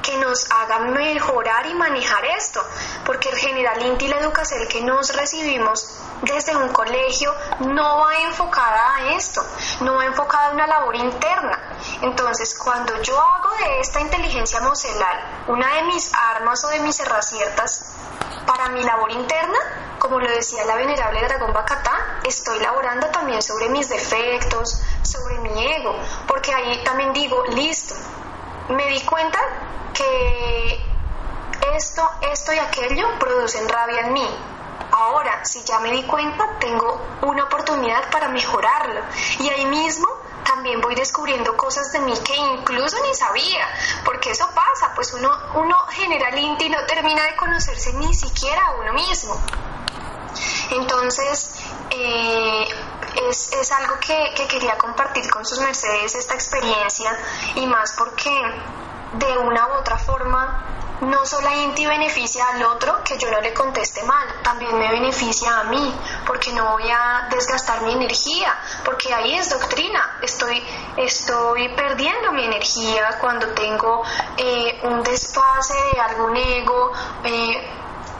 que nos haga mejorar y manejar esto, porque el general INTI la educación que nos recibimos desde un colegio no va enfocada a esto, no va enfocada a una labor interna. Entonces, cuando yo hago de esta inteligencia emocional una de mis armas o de mis herramientas para mi labor interna, como lo decía la venerable Dragón Bacatá, estoy laborando también sobre mis defectos, sobre mi ego, porque ahí también digo, listo, me di cuenta que esto, esto y aquello producen rabia en mí. Ahora, si ya me di cuenta, tengo una oportunidad para mejorarlo. Y ahí mismo también voy descubriendo cosas de mí que incluso ni sabía, porque eso pasa, pues uno, uno generalmente y no termina de conocerse ni siquiera a uno mismo. Entonces, eh, es, es, algo que, que quería compartir con sus mercedes, esta experiencia, y más porque de una u otra forma no solo Inti beneficia al otro que yo no le conteste mal, también me beneficia a mí, porque no voy a desgastar mi energía, porque ahí es doctrina, estoy, estoy perdiendo mi energía cuando tengo eh, un desfase de algún ego, eh,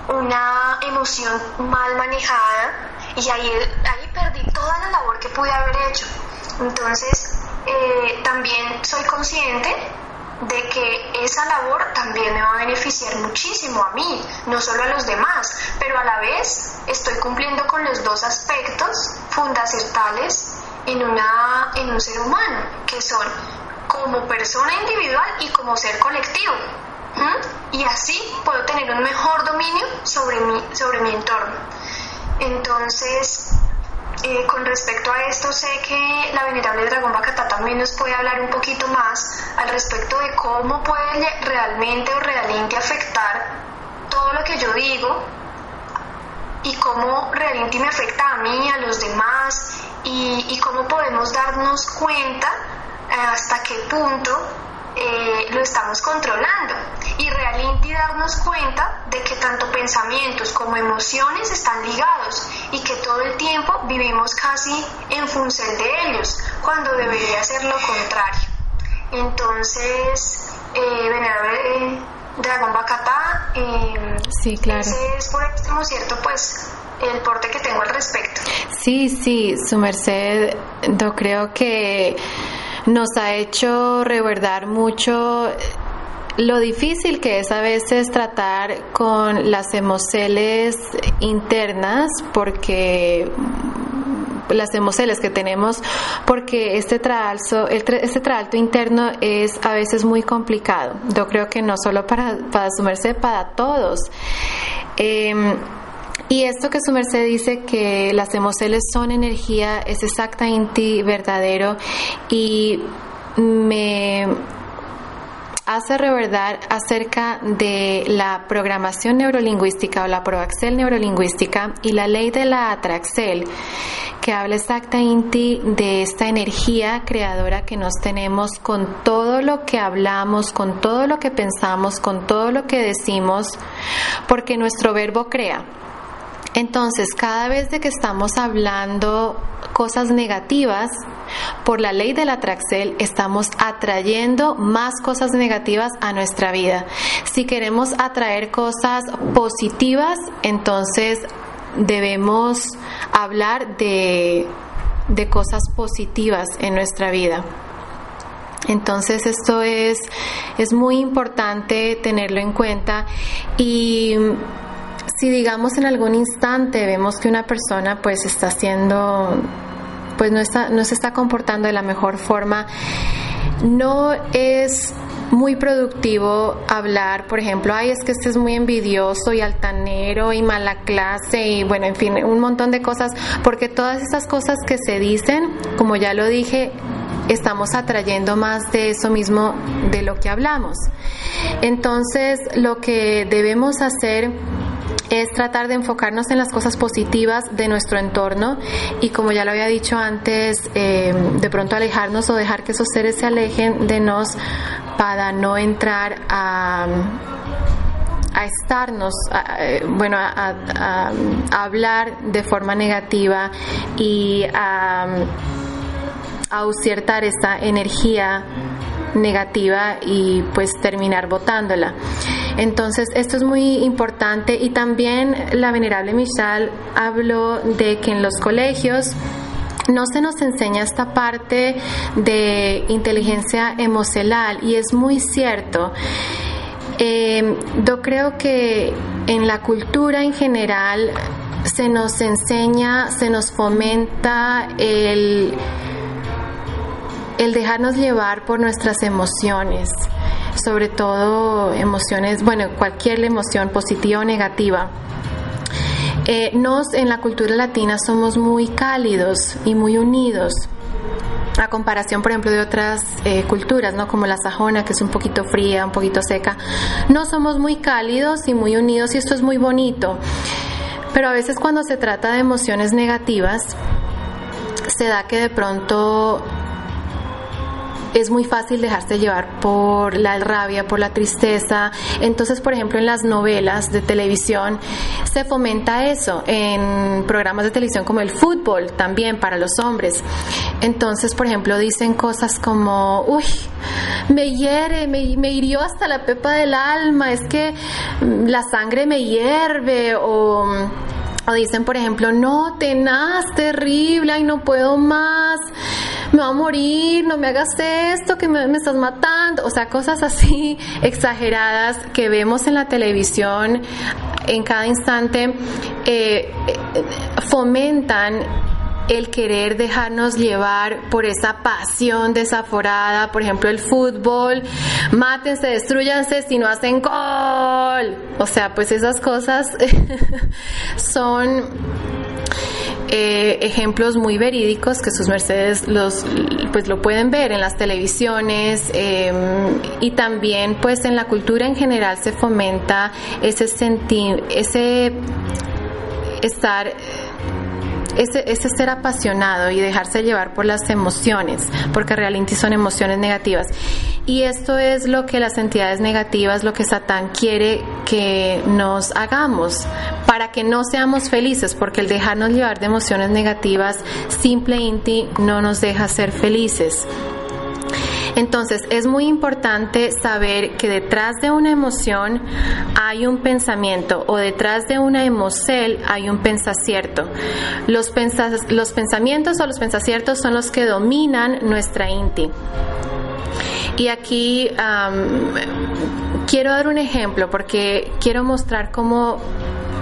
una emoción mal manejada, y ahí, ahí perdí toda la labor que pude haber hecho. Entonces, eh, también soy consciente de que esa labor también me va a beneficiar muchísimo a mí, no solo a los demás, pero a la vez estoy cumpliendo con los dos aspectos fundamentales en, una, en un ser humano, que son como persona individual y como ser colectivo. Y así puedo tener un mejor dominio sobre mi, sobre mi entorno. Entonces, eh, con respecto a esto, sé que la venerable Dragón Bacatá también nos puede hablar un poquito más al respecto de cómo puede realmente o realmente afectar todo lo que yo digo y cómo realmente me afecta a mí, a los demás y, y cómo podemos darnos cuenta eh, hasta qué punto eh, lo estamos controlando y realmente darnos cuenta de que tanto pensamientos como emociones están ligados y que todo el tiempo vivimos casi en función de ellos, cuando debería ser lo contrario. Entonces, eh, venerable Dragón Bacatá, eh, sí, claro. ese es por extremo cierto, pues el porte que tengo al respecto. Sí, sí, su merced, yo creo que nos ha hecho reverdar mucho lo difícil que es a veces tratar con las emociones internas porque las emociones que tenemos porque este este tralto interno es a veces muy complicado. Yo creo que no solo para, para sumerse, para todos. Em, y esto que su merced dice que las emociones son energía es exactamente verdadero y me hace reverdar acerca de la programación neurolingüística o la proaxel neurolingüística y la ley de la atraxel que habla exactamente de esta energía creadora que nos tenemos con todo lo que hablamos, con todo lo que pensamos, con todo lo que decimos, porque nuestro verbo crea. Entonces, cada vez de que estamos hablando cosas negativas, por la ley de la Traxel estamos atrayendo más cosas negativas a nuestra vida. Si queremos atraer cosas positivas, entonces debemos hablar de, de cosas positivas en nuestra vida. Entonces esto es, es muy importante tenerlo en cuenta y si digamos en algún instante vemos que una persona pues está haciendo pues no está no se está comportando de la mejor forma no es muy productivo hablar, por ejemplo, ay, es que este es muy envidioso y altanero y mala clase y bueno, en fin, un montón de cosas, porque todas esas cosas que se dicen, como ya lo dije, estamos atrayendo más de eso mismo de lo que hablamos. Entonces, lo que debemos hacer es tratar de enfocarnos en las cosas positivas de nuestro entorno y como ya lo había dicho antes, eh, de pronto alejarnos o dejar que esos seres se alejen de nos para no entrar a a estarnos, eh, bueno, a, hablar de forma negativa y a, a usiertar esta energía negativa y pues terminar votándola. Entonces, esto es muy importante y también la venerable Michal habló de que en los colegios no se nos enseña esta parte de inteligencia emocional y es muy cierto. Eh, yo creo que en la cultura en general se nos enseña, se nos fomenta el, el dejarnos llevar por nuestras emociones, sobre todo emociones, bueno, cualquier emoción positiva o negativa. Eh, nos en la cultura latina somos muy cálidos y muy unidos a comparación, por ejemplo, de otras eh, culturas, ¿no? Como la sajona, que es un poquito fría, un poquito seca. No somos muy cálidos y muy unidos y esto es muy bonito. Pero a veces cuando se trata de emociones negativas, se da que de pronto es muy fácil dejarse llevar por la rabia, por la tristeza. Entonces, por ejemplo, en las novelas de televisión se fomenta eso, en programas de televisión como el fútbol también para los hombres. Entonces, por ejemplo, dicen cosas como, uy, me hiere, me, me hirió hasta la pepa del alma, es que mm, la sangre me hierve o... O dicen, por ejemplo, no, tenaz, terrible, ay, no puedo más me va a morir, no me hagas esto, que me, estás matando, o sea, cosas así exageradas que vemos en la televisión en cada instante, eh, eh, fomentan el querer dejarnos llevar por esa pasión desaforada, por ejemplo el fútbol, mátense, destruyanse si no hacen gol. O sea, pues esas cosas son eh, ejemplos muy verídicos que sus mercedes los pues lo pueden ver en las televisiones em, y también pues en la cultura en general se fomenta ese sentir ese estar ese, ese, ser apasionado y dejarse llevar por las emociones, porque realmente son emociones negativas. Y esto es lo que las entidades negativas, lo que Satán quiere que nos hagamos, para que no seamos felices, porque el dejarnos llevar de emociones negativas, simple inti, no nos deja ser felices. Entonces es muy importante saber que detrás de una emoción hay un pensamiento o detrás de una emocel hay un pensacierto. Los, los pensamientos o los pensaciertos son los que dominan nuestra inti. Y aquí quiero dar un ejemplo porque quiero mostrar cómo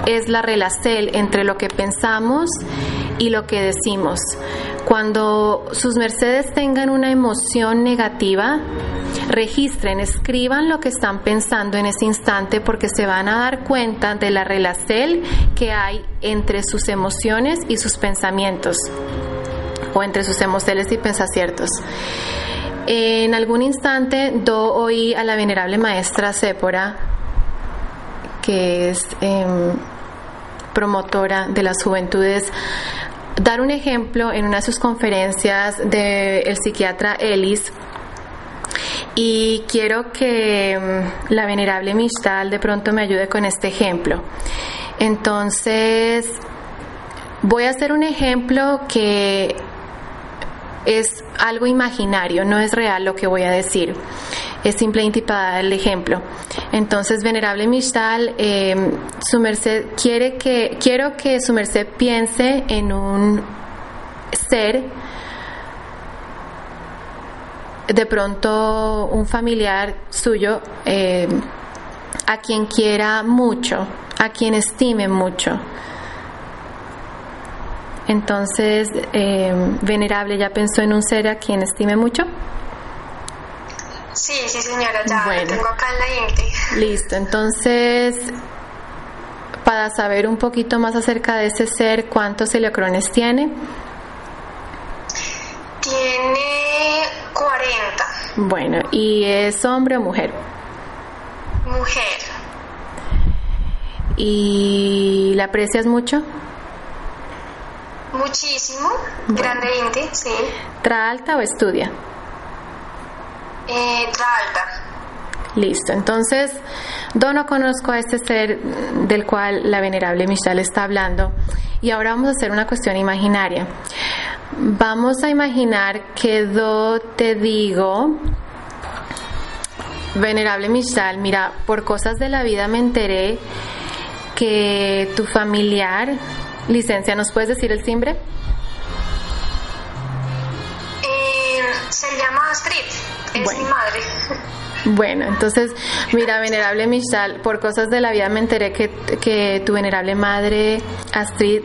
es la relación entre lo que pensamos y lo que decimos. Cuando sus mercedes tengan una emoción negativa, registren, escriban lo que están pensando en ese instante porque se van a dar cuenta de la relación que hay entre sus emociones y sus pensamientos o entre sus emociones y pensaciertos. En algún instante do oí a la venerable maestra Sépora, que es em, promotora de las juventudes, dar un ejemplo en una de sus conferencias del psiquiatra Ellis. Y quiero que mm, la venerable Mistal de pronto me ayude con este ejemplo. Entonces, voy a hacer un ejemplo que es algo imaginario, no es real lo que voy a decir. Es simplemente para dar el ejemplo. Entonces, Venerable Mishtal, em, su merced quiere que, quiero que su merced piense en un ser, de pronto un familiar suyo, em, a quien quiera mucho, a quien estime mucho entonces, eh, Venerable, ¿ya pensó en un ser a quien estime mucho? Sí, sí, señora, ya tengo acá en la INTI. Listo, entonces, para saber un poquito más acerca de ese ser, ¿cuántos heliocrones tiene? Tiene 40. Bueno, ¿y es hombre o mujer? Mujer. ¿Y la aprecias mucho? Muchísimo, grande Inti, sí. ¿Tra alta o estudia? Eh, alta. Listo, entonces, yo no conozco a este ser del cual la venerable Michelle está hablando y ahora vamos a hacer una cuestión imaginaria. Vamos a imaginar que yo te digo, venerable Michelle, mira, por cosas de la vida me enteré que tu familiar, licencia, ¿nos puedes decir el timbre? Eh, se llama Astrid, es Bueno. mi madre. Bueno, entonces, mira, venerable Michal, por cosas de la vida me enteré que, que tu venerable madre Astrid,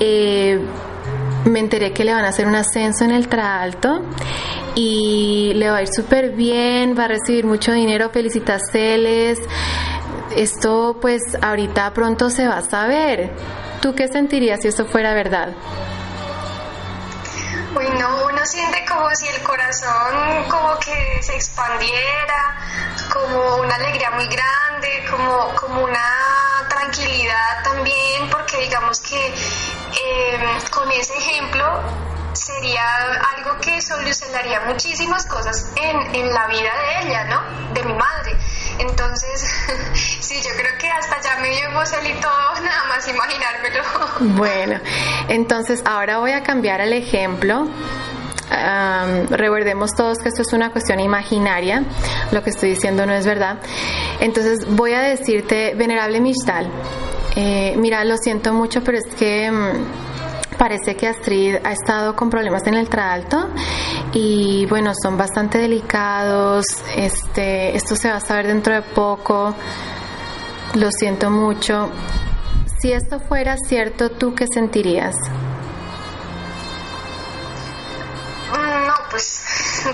eh, me enteré que le van a hacer un ascenso en el Traalto y le va a ir súper bien, va a recibir mucho dinero, felicitaciones. Esto pues ahorita pronto se va a saber. ¿Tú qué sentirías si esto fuera verdad? Uy, no, uno siente como si el corazón como que se expandiera, como una alegría muy grande, como, como una tranquilidad también, porque digamos que eh, con ese ejemplo sería algo que solucionaría muchísimas cosas en, en la vida de ella, ¿no? De mi madre. Entonces, sí, yo creo que hasta ya me dio y todo, nada más imaginármelo. Bueno, entonces ahora voy a cambiar el ejemplo. Recordemos todos que esto es una cuestión imaginaria, lo que estoy diciendo no es verdad. Entonces voy a decirte, venerable Mishtal, eh, mira, lo siento mucho, pero es que mm, parece que Astrid ha estado con problemas en el traalto y bueno, son bastante delicados. Este, esto se va a saber dentro de poco. Lo siento mucho. Si esto fuera cierto, ¿tú qué sentirías? Mm, No, pues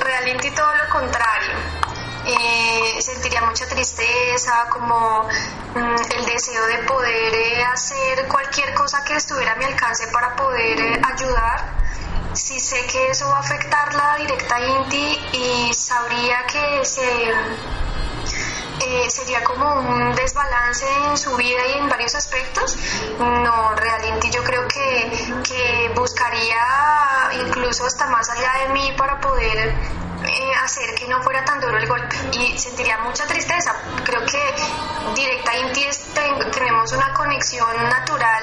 realmente todo lo contrario. Eh, sentiría mucha tristeza, como mm, el deseo de poder eh, hacer cualquier cosa que estuviera a mi alcance para poder eh, ayudar. Sí sé que eso va a afectarla directa a Inti y sabría que se eh, sería como un desbalance en su vida y en varios aspectos. No, realmente yo creo que, que buscaría incluso hasta más allá de mí para poder eh, hacer que no fuera tan duro el golpe y sentiría mucha tristeza. Creo que directa a Inti es- ten- tenemos una conexión natural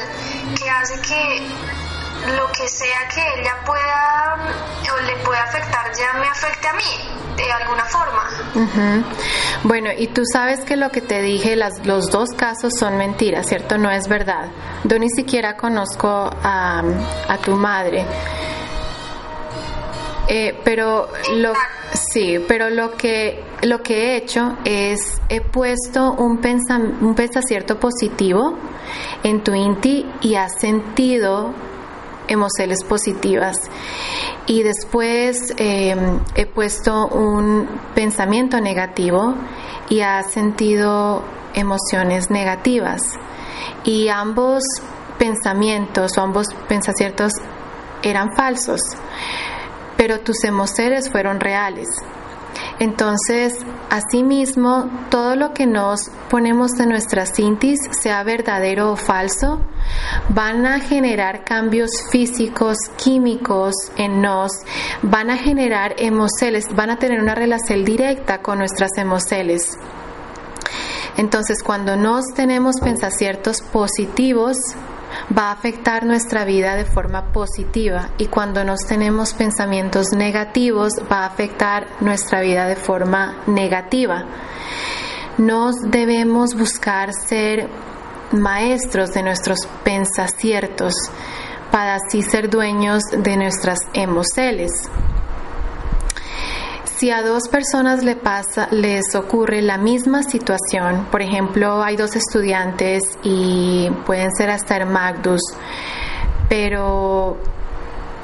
que hace que lo que sea que ella pueda o le pueda afectar ya me afecte a mí de alguna forma. Bueno, y tú sabes que lo que te dije, las, los dos casos son mentiras, ¿cierto? No es verdad. Yo ni siquiera conozco a, a tu madre. Eh, pero lo sí, pero lo que lo que he hecho es he puesto un pensam- un pensacierto positivo en tu inti y has sentido emociones positivas. Y después eh, he puesto un pensamiento negativo y has sentido emociones negativas. Y ambos pensamientos o ambos pensaciertos eran falsos pero tus emociones fueron reales. Entonces, asimismo, todo lo que nos ponemos en nuestras cintis, sea verdadero o falso, van a generar cambios físicos, químicos en nos, van a generar emociones, van a tener una relación directa con nuestras emociones. Entonces, cuando nos tenemos pensaciertos positivos, va a afectar nuestra vida de forma positiva y cuando nos tenemos pensamientos negativos va a afectar nuestra vida de forma negativa. Nos debemos buscar ser maestros de nuestros pensaciertos para así ser dueños de nuestras emociones. Si a dos personas le pasa, les ocurre la misma situación, por ejemplo, hay dos estudiantes y pueden ser hasta hermagdus, pero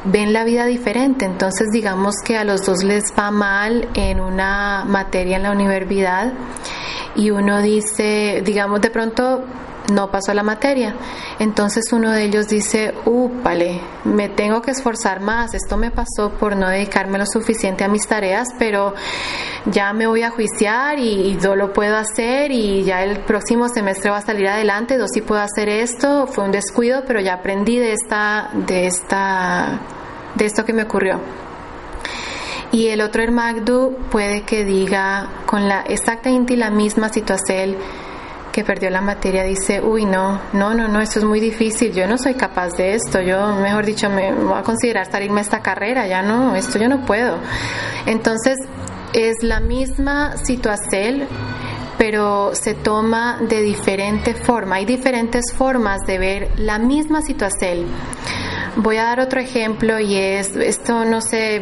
ven la vida diferente, entonces digamos que a los dos les va mal en una materia en la universidad y uno dice, digamos de pronto no pasó la materia. Entonces uno de ellos dice, vale, me tengo que esforzar más, esto me pasó por no dedicarme lo suficiente a mis tareas, pero ya me voy a juiciar y, yo lo puedo hacer y ya el próximo semestre va a salir adelante, yo sí puedo hacer esto, fue un descuido, pero ya aprendí de esta, de esta, de esto que me ocurrió. Y el otro Hermagdu puede que diga con la exactamente la misma situación que perdió la materia dice, uy, no, no, no, no, esto es muy difícil, yo no soy capaz de esto, yo, mejor dicho, me voy a considerar salirme a esta carrera, ya no, esto yo no puedo. Entonces, es la misma situación, pero se toma de diferente forma. Hay diferentes formas de ver la misma situación. Voy a dar otro ejemplo y es, esto no sé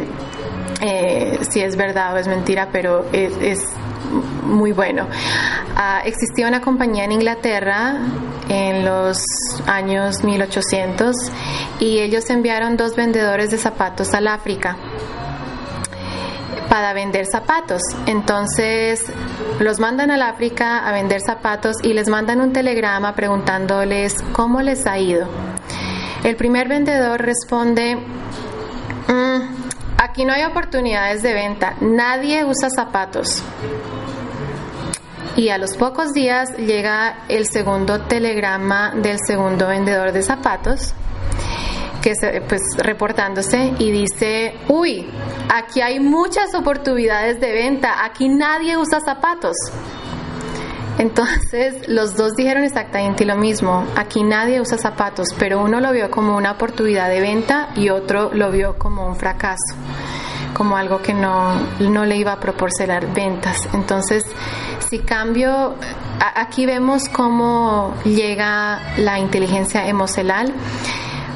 eh, si es verdad o es mentira, pero es muy bueno. Ah, existía una compañía en Inglaterra en los años 1800 y ellos enviaron dos vendedores de zapatos al África para vender zapatos. Entonces los mandan al África a vender zapatos y les mandan un telegrama preguntándoles cómo les ha ido. El primer vendedor responde, mm, aquí no hay oportunidades de venta, nadie usa zapatos y a los pocos días llega el segundo telegrama del segundo vendedor de zapatos que pues reportándose y dice, uy, aquí hay muchas oportunidades de venta, aquí nadie usa zapatos. Entonces los dos dijeron exactamente lo mismo, aquí nadie usa zapatos, pero uno lo vio como una oportunidad de venta y otro lo vio como un fracaso como algo que no, no le iba a proporcionar ventas. Entonces, si cambio, aquí vemos cómo llega la inteligencia emocional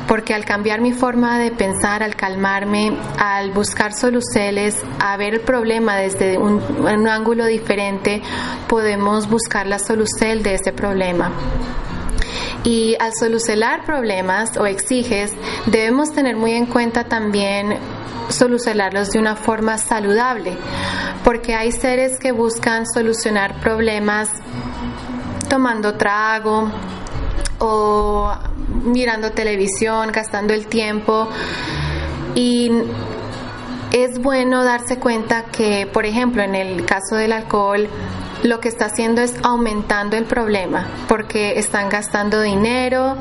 porque al cambiar mi forma de pensar, al calmarme, al buscar soluciones, a ver el problema desde un, un ángulo diferente, podemos buscar la solución de ese problema. Y al solucionar problemas o exiges, debemos tener muy en cuenta también solucionarlos de una forma saludable, porque hay seres que buscan solucionar problemas tomando trago o mirando televisión, gastando el tiempo. Y es bueno darse cuenta que, por ejemplo, en el caso del alcohol, lo que está haciendo es aumentando el problema porque están gastando dinero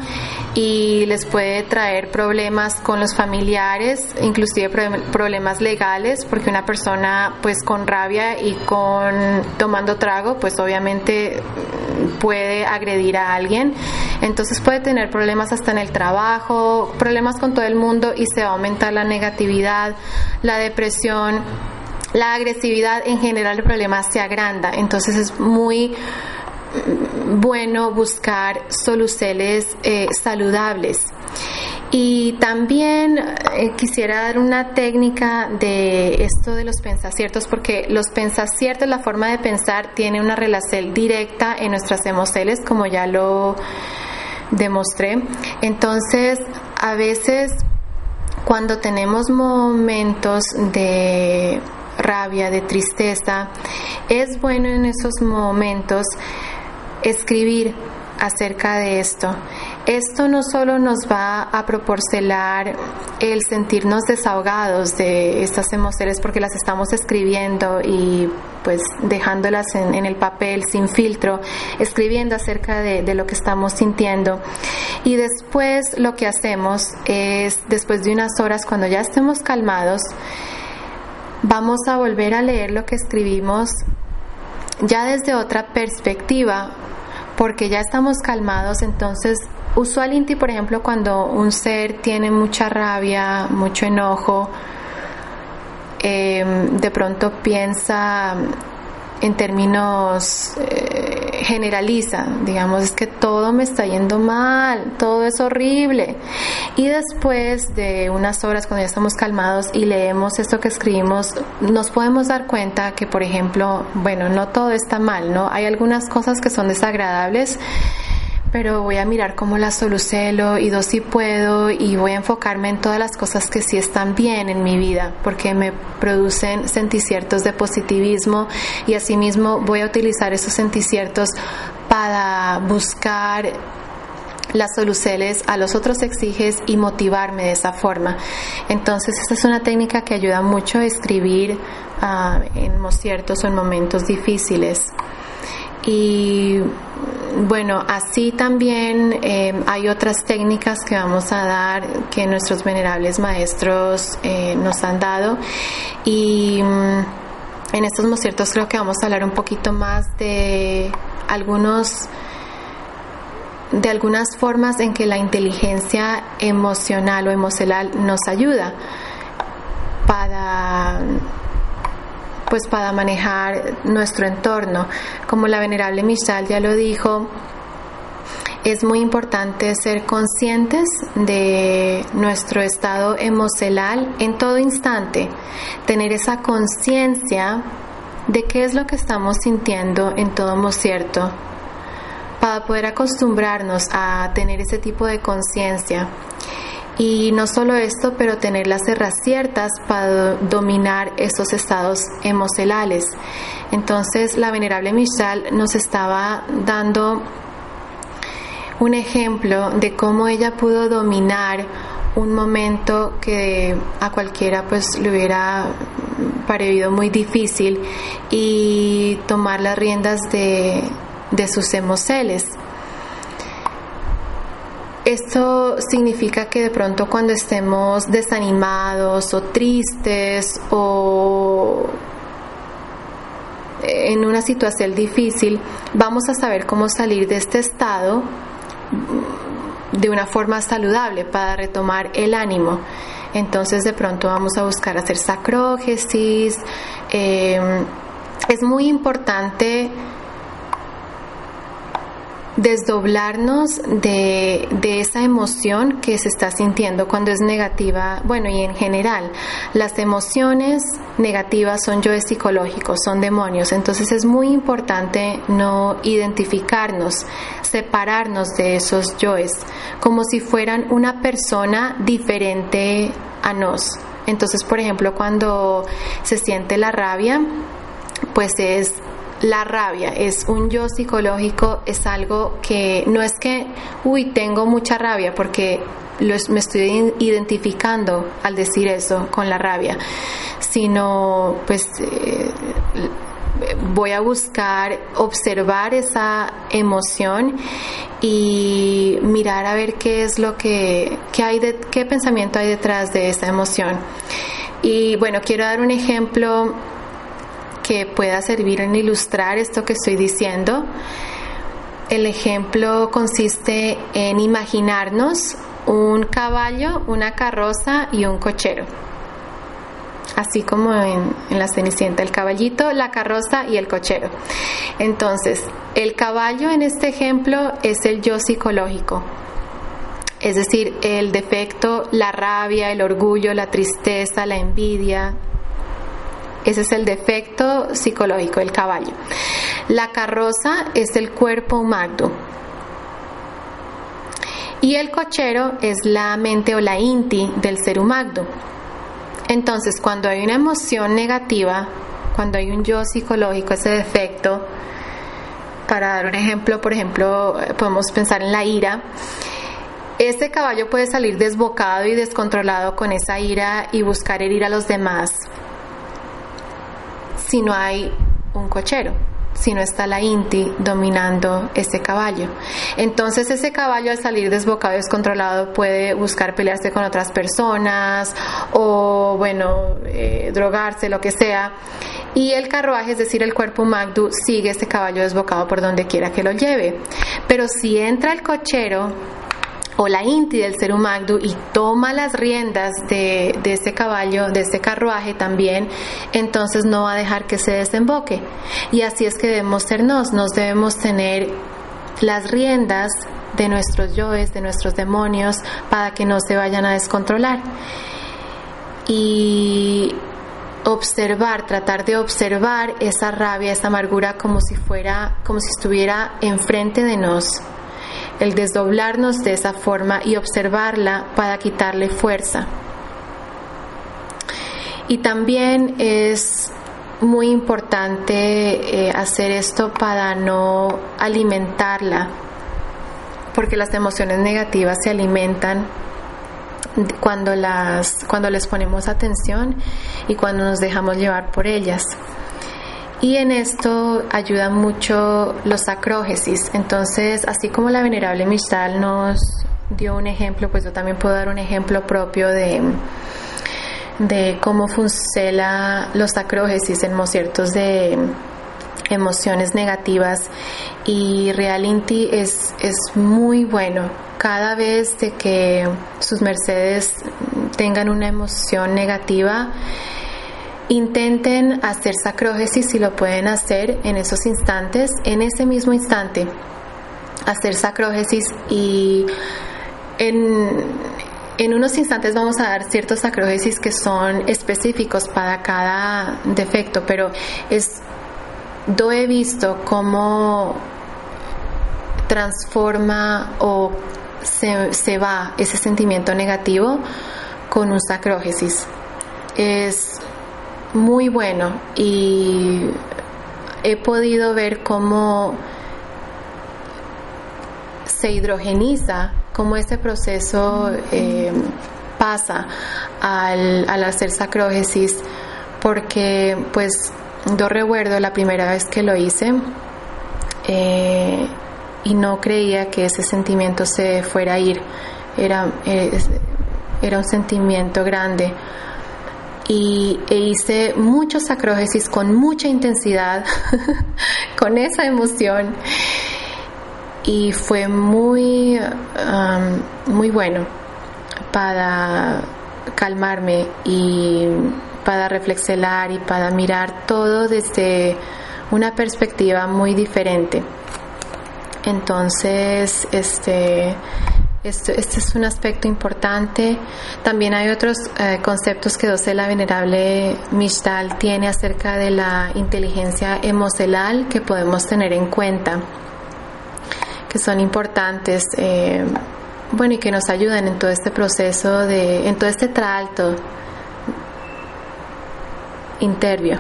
y les puede traer problemas con los familiares, inclusive problemas legales, porque una persona pues con rabia y con tomando trago pues obviamente puede agredir a alguien, entonces puede tener problemas hasta en el trabajo, problemas con todo el mundo y se va a aumentar la negatividad, la depresión la agresividad en general el problema se agranda, entonces es muy bueno buscar soluciones eh, saludables. Y también eh, quisiera dar una técnica de esto de los pensaciertos, porque los pensaciertos, la forma de pensar, tiene una relación directa en nuestras emociones, como ya lo demostré. Entonces, a veces cuando tenemos momentos de rabia, de tristeza, es bueno en esos momentos escribir acerca de esto. Esto no solo nos va a proporcionar el sentirnos desahogados de estas emociones porque las estamos escribiendo y pues dejándolas en, el papel sin filtro, escribiendo acerca de, de, lo que estamos sintiendo. Y después lo que hacemos es, después de unas horas, cuando ya estemos calmados, vamos a volver a leer lo que escribimos ya desde otra perspectiva, porque ya estamos calmados, entonces usualmente, por ejemplo, cuando un ser tiene mucha rabia, mucho enojo, eh, de pronto piensa en términos eh, generaliza, digamos, es que todo me está yendo mal, todo es horrible. Y después de unas horas, cuando ya estamos calmados y leemos esto que escribimos, nos podemos dar cuenta que, por ejemplo, bueno, no todo está mal, ¿no? Hay algunas cosas que son desagradables pero voy a mirar cómo las solucelo y do si puedo y voy a enfocarme en todas las cosas que sí están bien en mi vida porque me producen senticiertos de positivismo y asimismo voy a utilizar esos senticiertos para buscar las soluciones a los otros exiges y motivarme de esa forma. Entonces, esta es una técnica que ayuda mucho a escribir uh, en ciertos o en momentos difíciles. Y bueno, así también eh, hay otras técnicas que vamos a dar que nuestros venerables maestros eh, nos han dado. Y mm, en estos mociertos creo que vamos a hablar un poquito más de algunos de algunas formas en que la inteligencia emocional o emocional nos ayuda para pues para manejar nuestro entorno. Como la venerable Michal ya lo dijo, es muy importante ser conscientes de nuestro estado emocional en todo instante, tener esa conciencia de qué es lo que estamos sintiendo en todo cierto para poder acostumbrarnos a tener ese tipo de conciencia. Y no solo esto, pero tener las ciertas para dominar esos estados emocionales. Entonces, la venerable Michal nos estaba dando un ejemplo de cómo ella pudo dominar un momento que a cualquiera pues le hubiera parecido muy difícil y tomar las riendas de, de sus emoceles. Esto significa que de pronto cuando estemos desanimados o tristes o en una situación difícil, vamos a saber cómo salir de este estado de una forma saludable para retomar el ánimo. Entonces de pronto vamos a buscar hacer sacrógesis. Eh, es muy importante desdoblarnos de, de, esa emoción que se está sintiendo cuando es negativa, bueno, y en general, las emociones negativas son yoes psicológicos, son demonios, entonces es muy importante no identificarnos, separarnos de esos yoes, como si fueran una persona diferente a nos. Entonces, por ejemplo, cuando se siente la rabia, pues es la rabia es un yo psicológico, es algo que no es que, uy, tengo mucha rabia, porque me estoy identificando al decir eso con la rabia, sino pues eh, voy a buscar observar esa emoción y mirar a ver qué es lo que, hay de, qué pensamiento hay detrás de esa emoción. Y bueno, quiero dar un ejemplo que pueda servir en ilustrar esto que estoy diciendo. El ejemplo consiste en imaginarnos un caballo, una carroza y un cochero. Así como en, la Cenicienta, el caballito, la carroza y el cochero. Entonces, el caballo en este ejemplo es el yo psicológico, es decir, el defecto, la rabia, el orgullo, la tristeza, la envidia, ese es el defecto psicológico del caballo. La carroza es el cuerpo humano. Y el cochero es la mente o la inti del ser humano. Entonces, cuando hay una emoción negativa, cuando hay un yo psicológico, ese defecto, para dar un ejemplo, por ejemplo, podemos pensar en la ira. Este caballo puede salir desbocado y descontrolado con esa ira y buscar herir a los demás si no hay un cochero, si no está la Inti dominando ese caballo. Entonces ese caballo al salir desbocado y descontrolado puede buscar pelearse con otras personas o bueno, eh, drogarse, lo que sea. Y el carruaje, es decir, el cuerpo Magdu, sigue ese caballo desbocado por donde quiera que lo lleve. Pero si entra el cochero, o la inti del ser humano y toma las riendas de, de ese caballo, de ese carruaje también, entonces no va a dejar que se desemboque. Y así es que debemos sernos, nos debemos tener las riendas de nuestros yoes, de nuestros demonios, para que no se vayan a descontrolar. Y observar, tratar de observar esa rabia, esa amargura como si fuera, como si estuviera enfrente de nos el desdoblarnos de esa forma y observarla para quitarle fuerza. Y también es muy importante eh, hacer esto para no alimentarla, porque las emociones negativas se alimentan cuando las cuando les ponemos atención y cuando nos dejamos llevar por ellas. Y en esto ayudan mucho los acrógesis. Entonces, así como la venerable Mishtal nos dio un ejemplo, pues yo también puedo dar un ejemplo propio de de cómo funciona los acrógesis en ciertos de emociones negativas y Realinti es, es muy bueno. Cada vez de que sus mercedes tengan una emoción negativa, intenten hacer sacrógesis si lo pueden hacer en esos instantes, en ese mismo instante, hacer sacrógesis y en, en unos instantes vamos a dar ciertos acrógesis que son específicos para cada defecto, pero es yo he visto cómo transforma o se, se va ese sentimiento negativo con un sacrógesis. Es muy bueno y he podido ver cómo se hidrogeniza cómo este proceso eh, pasa al, hacer sacrógesis, porque pues yo recuerdo la primera vez que lo hice eh, y no creía que ese sentimiento se fuera a ir, era, era un sentimiento grande. Y e hice muchos sacrógesis con mucha intensidad, con esa emoción y fue muy, muy bueno para calmarme y para reflexionar y para mirar todo desde una perspectiva muy diferente. Entonces, este, este, este es un aspecto importante. También hay otros eh, conceptos que Doce la Venerable Mishtal tiene acerca de la inteligencia emocional que podemos tener en cuenta que son importantes, eh, bueno, y que nos ayudan en todo este proceso, de, en todo este tralto intervio.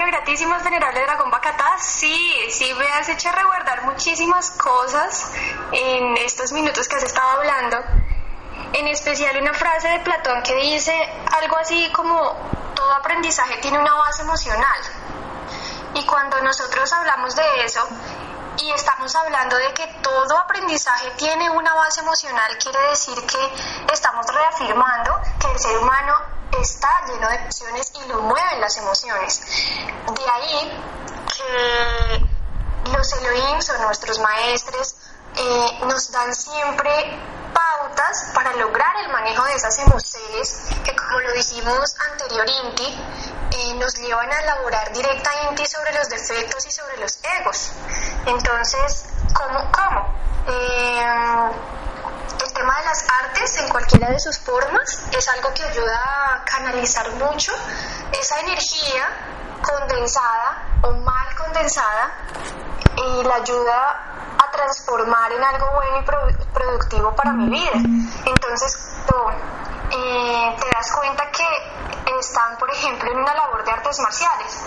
Bueno, gratísimos, venerable Dragón Bacatá. Sí, sí, me has hecho reguardar muchísimas cosas en estos minutos que has estado hablando. En especial una frase de Platón que dice algo así como, todo aprendizaje tiene una base emocional. Y cuando nosotros hablamos de eso y estamos hablando de que todo aprendizaje tiene una base emocional, quiere decir que estamos reafirmando que el ser humano está lleno de emociones y lo mueven las emociones. De ahí que los Elohim o nuestros maestros eh, nos dan siempre pautas para lograr el manejo de esas emociones que como lo dijimos anteriormente eh, nos llevan a elaborar directamente sobre los defectos y sobre los egos. Entonces, ¿cómo? cómo? Eh, el tema de las artes en cualquiera de sus formas es algo que ayuda a canalizar mucho esa energía condensada o mal condensada y la ayuda a transformar en algo bueno y productivo para mi vida. Entonces, tú eh, te das cuenta que están, por ejemplo, en una labor de artes marciales.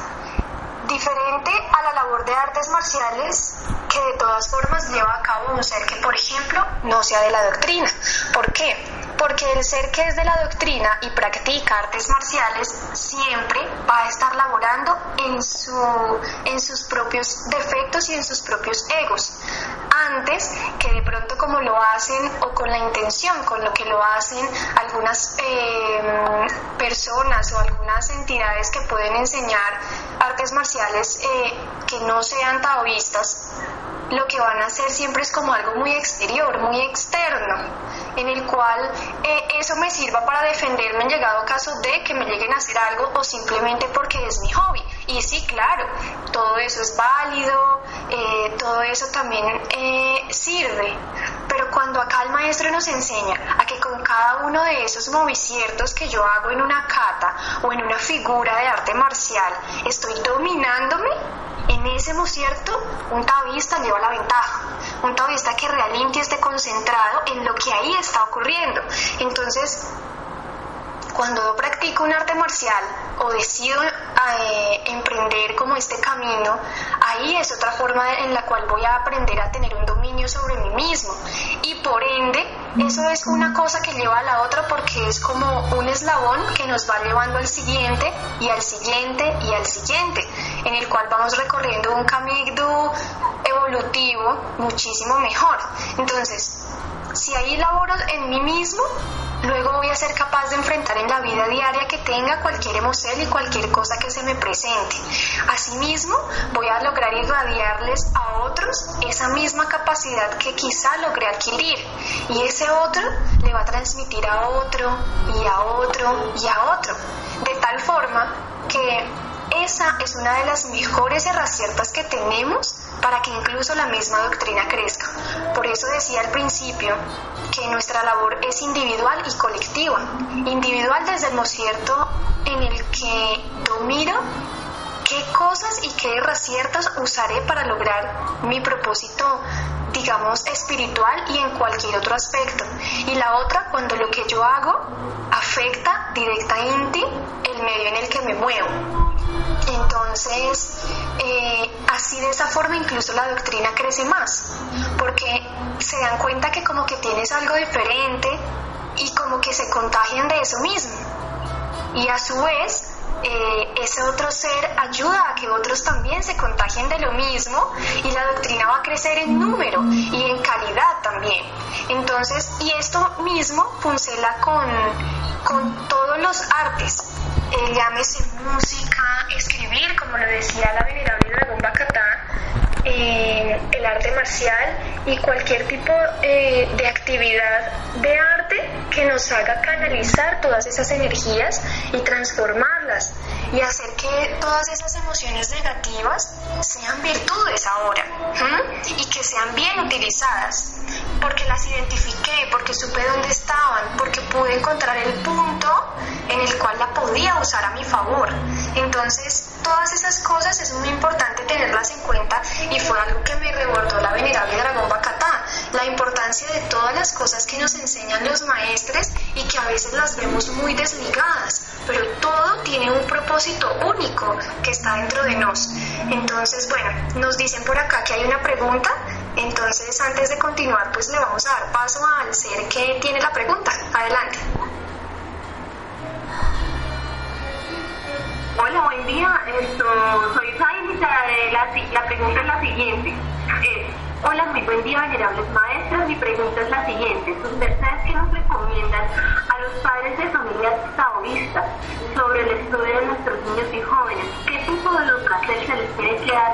Diferente a la labor de artes marciales que de todas formas lleva a cabo un ser que, por ejemplo, no sea de la doctrina. ¿Por qué? porque el ser que es de la doctrina y practica artes marciales siempre va a estar laborando en, su, en sus propios defectos y en sus propios egos, antes que de pronto como lo hacen o con la intención con lo que lo hacen algunas em, personas o algunas entidades que pueden enseñar artes marciales eh, que no sean taoístas, lo que van a hacer siempre es como algo muy exterior, muy externo, en el cual eh, eso me sirva para defenderme en llegado caso de que me lleguen a hacer algo o simplemente porque es mi hobby. Y sí, claro, todo eso es válido, eh, todo eso también eh, sirve, pero cuando acá el maestro nos enseña a que con cada uno de esos moviciertos que yo hago en una cata o en una figura de arte marcial, estoy dominándome, en ese movicierto un taoísta lleva la ventaja. Un taoísta que realmente esté concentrado en lo que ahí está ocurriendo. Entonces, cuando yo practico un arte marcial o decido eh, emprender como este camino, ahí es otra forma en la cual voy a aprender a tener un dominio sobre mí mismo. Y por ende, eso es una cosa que lleva a la otra porque es como un eslabón que nos va llevando al siguiente y al siguiente y al siguiente, en el cual vamos recorriendo un camino evolutivo muchísimo mejor. Entonces, si ahí laboro en mí mismo, luego voy a ser capaz de enfrentar en la vida diaria que tenga cualquier emoción y cualquier cosa que se me presente. Asimismo, voy a lograr irradiarles a otros esa misma capacidad que quizá logré adquirir y ese otro le va a transmitir a otro y a otro y a otro, de tal forma que esa es una de las mejores herramientas que tenemos para que incluso la misma doctrina crezca. Por eso decía al principio que nuestra labor es individual y colectiva. Individual desde el cierto en el que domino qué cosas y qué herramientas usaré para lograr mi propósito digamos, espiritual y en cualquier otro aspecto. Y la otra, cuando lo que yo hago afecta directamente el medio en el que me muevo. Entonces, eh, así de esa forma incluso la doctrina crece más, porque se dan cuenta que como que tienes algo diferente y como que se contagian de eso mismo. Y a su vez, eh, ese otro ser ayuda a que otros también se contagien de lo mismo y la doctrina va a crecer en número y en calidad también. Entonces, y esto mismo funciona con, con todos los artes, eh, llámese música, escribir, como lo decía la venerable Dragón Bacatá, eh, el arte marcial y cualquier tipo eh, de actividad de arte que nos haga canalizar todas esas energías y transformarlas y hacer que todas esas emociones negativas sean virtudes ahora y que sean bien utilizadas porque las identifiqué, porque supe dónde estaban, porque pude encontrar el punto en el cual la podía usar a mi favor. Entonces, todas esas cosas es muy importante tenerlas en cuenta y fue algo que me rebordó la venerable Dragón Bacatá, la importancia de todas las cosas que nos enseñan los maestres y que a veces las vemos muy desligadas, pero todo tiene un propósito único que está dentro de nos. Entonces, bueno, nos dicen por acá que hay una pregunta, entonces antes de continuar, pues le vamos a dar paso al ser que tiene la pregunta. Adelante. Hola, buen día. Esto, soy Sainz la, pregunta es la siguiente. hola, muy buen día, venerables maestras. Mi pregunta es la siguiente. ¿Sus mercedes qué nos recomiendan a los padres de familias taoístas sobre el estudio de nuestros niños y jóvenes? ¿Qué tipo de educación se les tiene que dar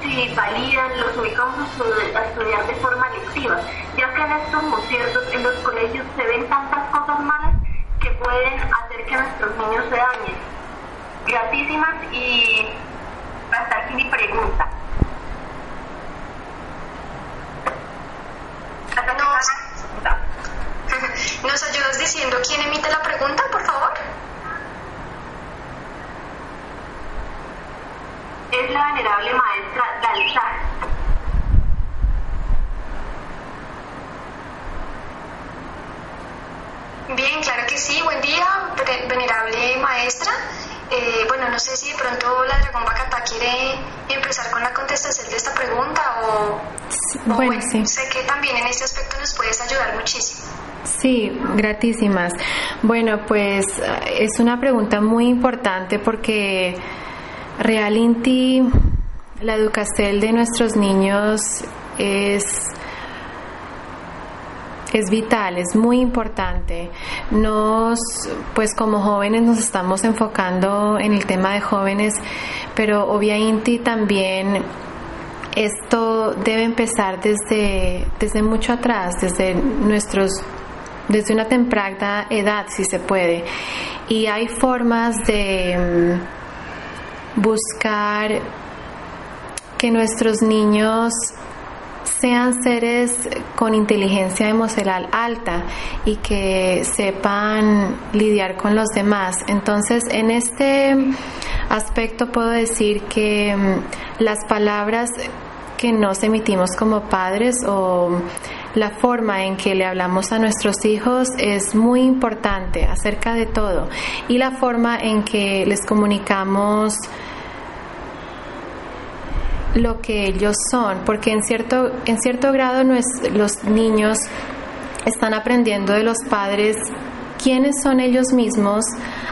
si validan, los ubicamos a estudiar de forma lectiva, ya que en estos conciertos, en los colegios se ven tantas cosas malas que pueden hacer que nuestros niños se dañen gratísimas y hasta aquí mi pregunta. Nos, ¿Nos ayudas diciendo quién emite la pregunta, por favor? Es la venerable maestra Dalzar. Bien, claro que sí. Buen día, venerable maestra. Eh, bueno, no sé si de pronto la Dragón Bacata quiere empezar con la contestación de esta pregunta o, bueno, sí. sé que también en este aspecto nos puedes ayudar muchísimo. Sí, gratísimas. Bueno, pues es una pregunta muy importante porque realmente la educación de nuestros niños es es vital, es muy importante. Nos, pues como jóvenes nos estamos enfocando en el tema de jóvenes, pero obviamente también esto debe empezar desde, desde mucho atrás, desde nuestros desde una temprana edad, si se puede. Y hay formas de mm, buscar que nuestros niños sean seres con inteligencia emocional alta y que sepan lidiar con los demás. Entonces, en este aspecto puedo decir que mm, las palabras que nos emitimos como padres o la forma en que le hablamos a nuestros hijos es muy importante acerca de todo y la forma en que les comunicamos lo que ellos son, porque en cierto, en cierto grado los niños están aprendiendo de los padres quiénes son ellos mismos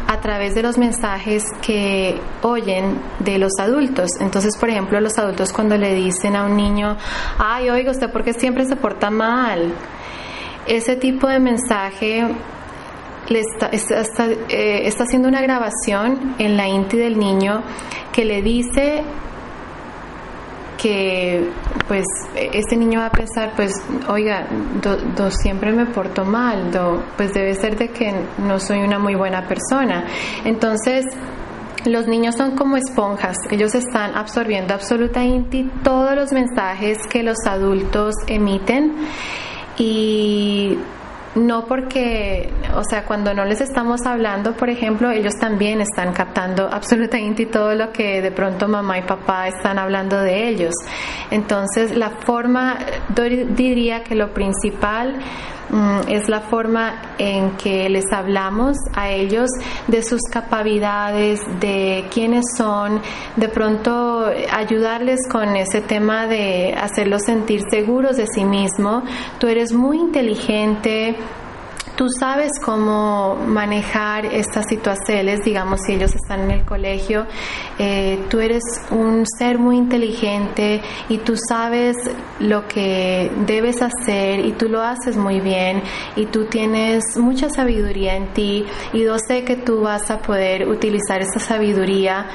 a través de los mensajes que oyen de los adultos. Entonces, por ejemplo, los adultos cuando le dicen a un niño, ay, oiga, usted porque siempre se porta mal, ese tipo de mensaje le está, está, eh, está haciendo una grabación en la inti del niño que le dice que pues ese niño va a pensar pues oiga do, siempre me porto mal do, pues debe ser de que no soy una muy buena persona entonces los niños son como esponjas, ellos están absorbiendo absolutamente todos los mensajes que los adultos emiten y no porque, o sea, cuando no les estamos hablando, por ejemplo, ellos también están captando absolutamente todo lo que de pronto mamá y papá están hablando de ellos. Entonces, la forma, diría que lo principal es la forma en que les hablamos a ellos de sus capacidades, de quiénes son, de pronto ayudarles con ese tema de hacerlos sentir seguros de sí mismo. Tú eres muy inteligente, Tú sabes cómo manejar estas situaciones, digamos, si ellos están en el colegio, eh, tú eres un ser muy inteligente y tú sabes lo que debes hacer y tú lo haces muy bien y tú tienes mucha sabiduría en ti y yo sé que tú vas a poder utilizar esa sabiduría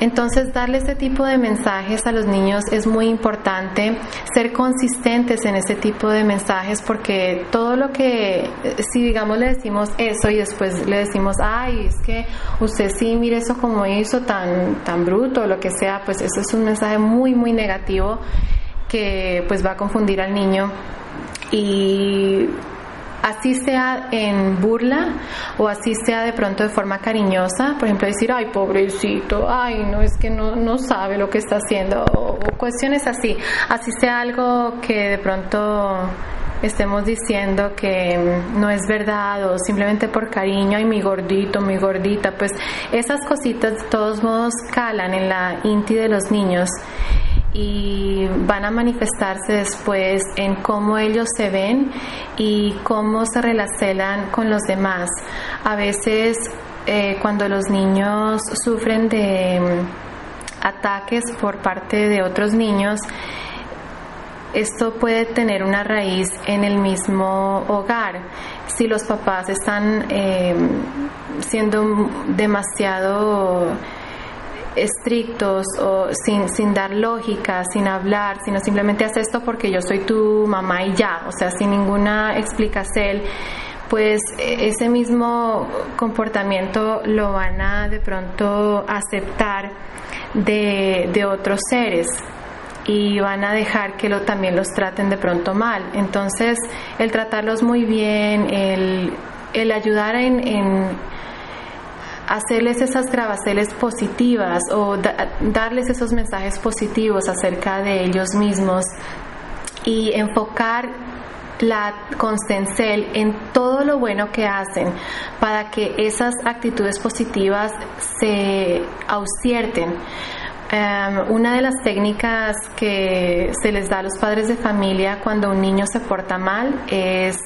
entonces, darle ese tipo de mensajes a los niños es muy importante, ser consistentes en ese tipo de mensajes porque todo lo que, si digamos le decimos eso y después le decimos, ay, es que usted sí, mire eso como hizo, tan, tan bruto, lo que sea, pues eso es un mensaje muy, muy negativo que pues va a confundir al niño. Y así sea en burla o así sea de pronto de forma cariñosa, por ejemplo decir, ay pobrecito, ay no es que no, no sabe lo que está haciendo, o, cuestiones así, así sea algo que de pronto estemos diciendo que no es verdad o simplemente por cariño, ay mi gordito, mi gordita, pues esas cositas de todos modos calan en la inti de los niños y van a manifestarse después en cómo ellos se ven y cómo se relacionan con los demás. A veces eh, cuando los niños sufren de mm, ataques por parte de otros niños, esto puede tener una raíz en el mismo hogar. Si los papás están eh, siendo demasiado estrictos o sin, sin dar lógica, sin hablar, sino simplemente haz esto porque yo soy tu mamá y ya, o sea, sin ninguna explicación, pues e, ese mismo comportamiento lo van a de pronto aceptar de, de otros seres y van a dejar que lo, también los traten de pronto mal. Entonces, el tratarlos muy bien, el, el ayudar en, en hacerles esas grabaceles positivas o darles esos mensajes positivos acerca de ellos mismos y enfocar la constencel en todo lo bueno que hacen para que esas actitudes positivas se ausierten. Em, una de las técnicas que se les da a los padres de familia cuando un niño se porta mal es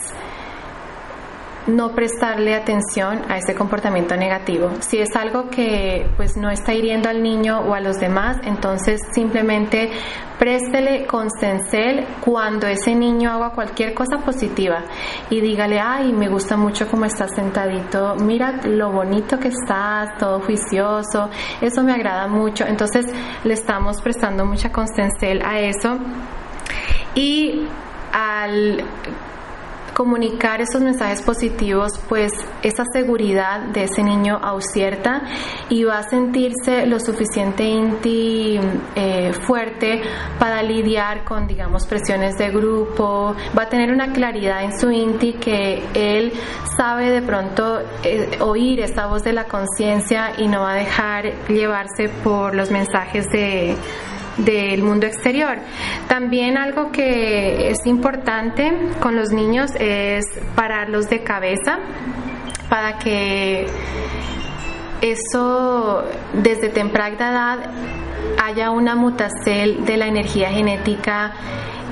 no prestarle atención a ese comportamiento negativo. Si es algo que pues no está hiriendo al niño o a los demás, entonces simplemente préstele con cuando ese niño haga cualquier cosa positiva y dígale, ay, me gusta mucho cómo estás sentadito, mira lo bonito que estás, todo juicioso, eso me agrada mucho. Entonces le estamos prestando mucha constencel a eso. Y al comunicar esos mensajes positivos, pues esa seguridad de ese niño ausierta y va a sentirse lo suficiente inti eh, fuerte para lidiar con, digamos, presiones de grupo, va a tener una claridad en su inti que él sabe de pronto eh, oír esta voz de la conciencia y no va a dejar llevarse por los mensajes de del mundo exterior. También algo que es importante con los niños es pararlos de cabeza para que eso desde temprana edad haya una mutación de la energía genética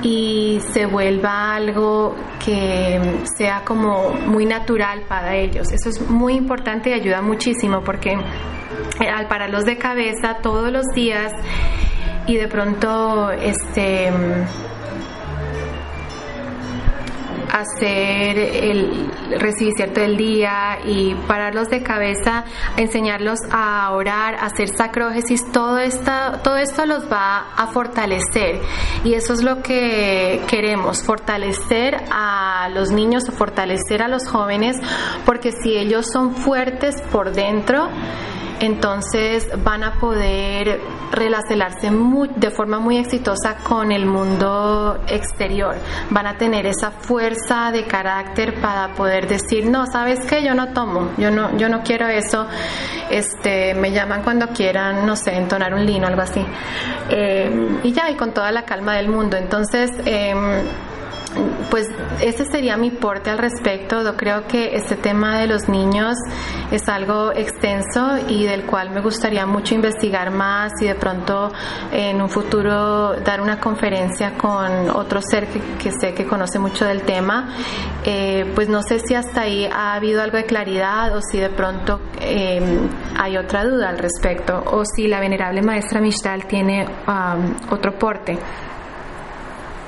y se vuelva algo que sea como muy natural para ellos. Eso es muy importante y ayuda muchísimo porque al pararlos de cabeza todos los días y de pronto este hacer el recibir cierto del día y pararlos de cabeza, enseñarlos a orar, a hacer sacrógesis, todo esta, todo esto los va a fortalecer. Y eso es lo que queremos, fortalecer a los niños, fortalecer a los jóvenes, porque si ellos son fuertes por dentro, entonces van a poder relacionarse de forma muy exitosa con el mundo exterior. Van a tener esa fuerza de carácter para poder decir, no, sabes qué, yo no tomo, yo no, yo no quiero eso. Este, me llaman cuando quieran, no sé, entonar un lino, algo así. Eh, y ya, y con toda la calma del mundo. Entonces, em, pues ese sería mi porte al respecto. Yo creo que este tema de los niños es algo extenso y del cual me gustaría mucho investigar más y de pronto en un futuro dar una conferencia con otro ser que, sé que conoce mucho del tema. Eh, pues no sé si hasta ahí ha habido algo de claridad o si de pronto em, hay otra duda al respecto o si la venerable maestra Mishtal tiene um, otro porte.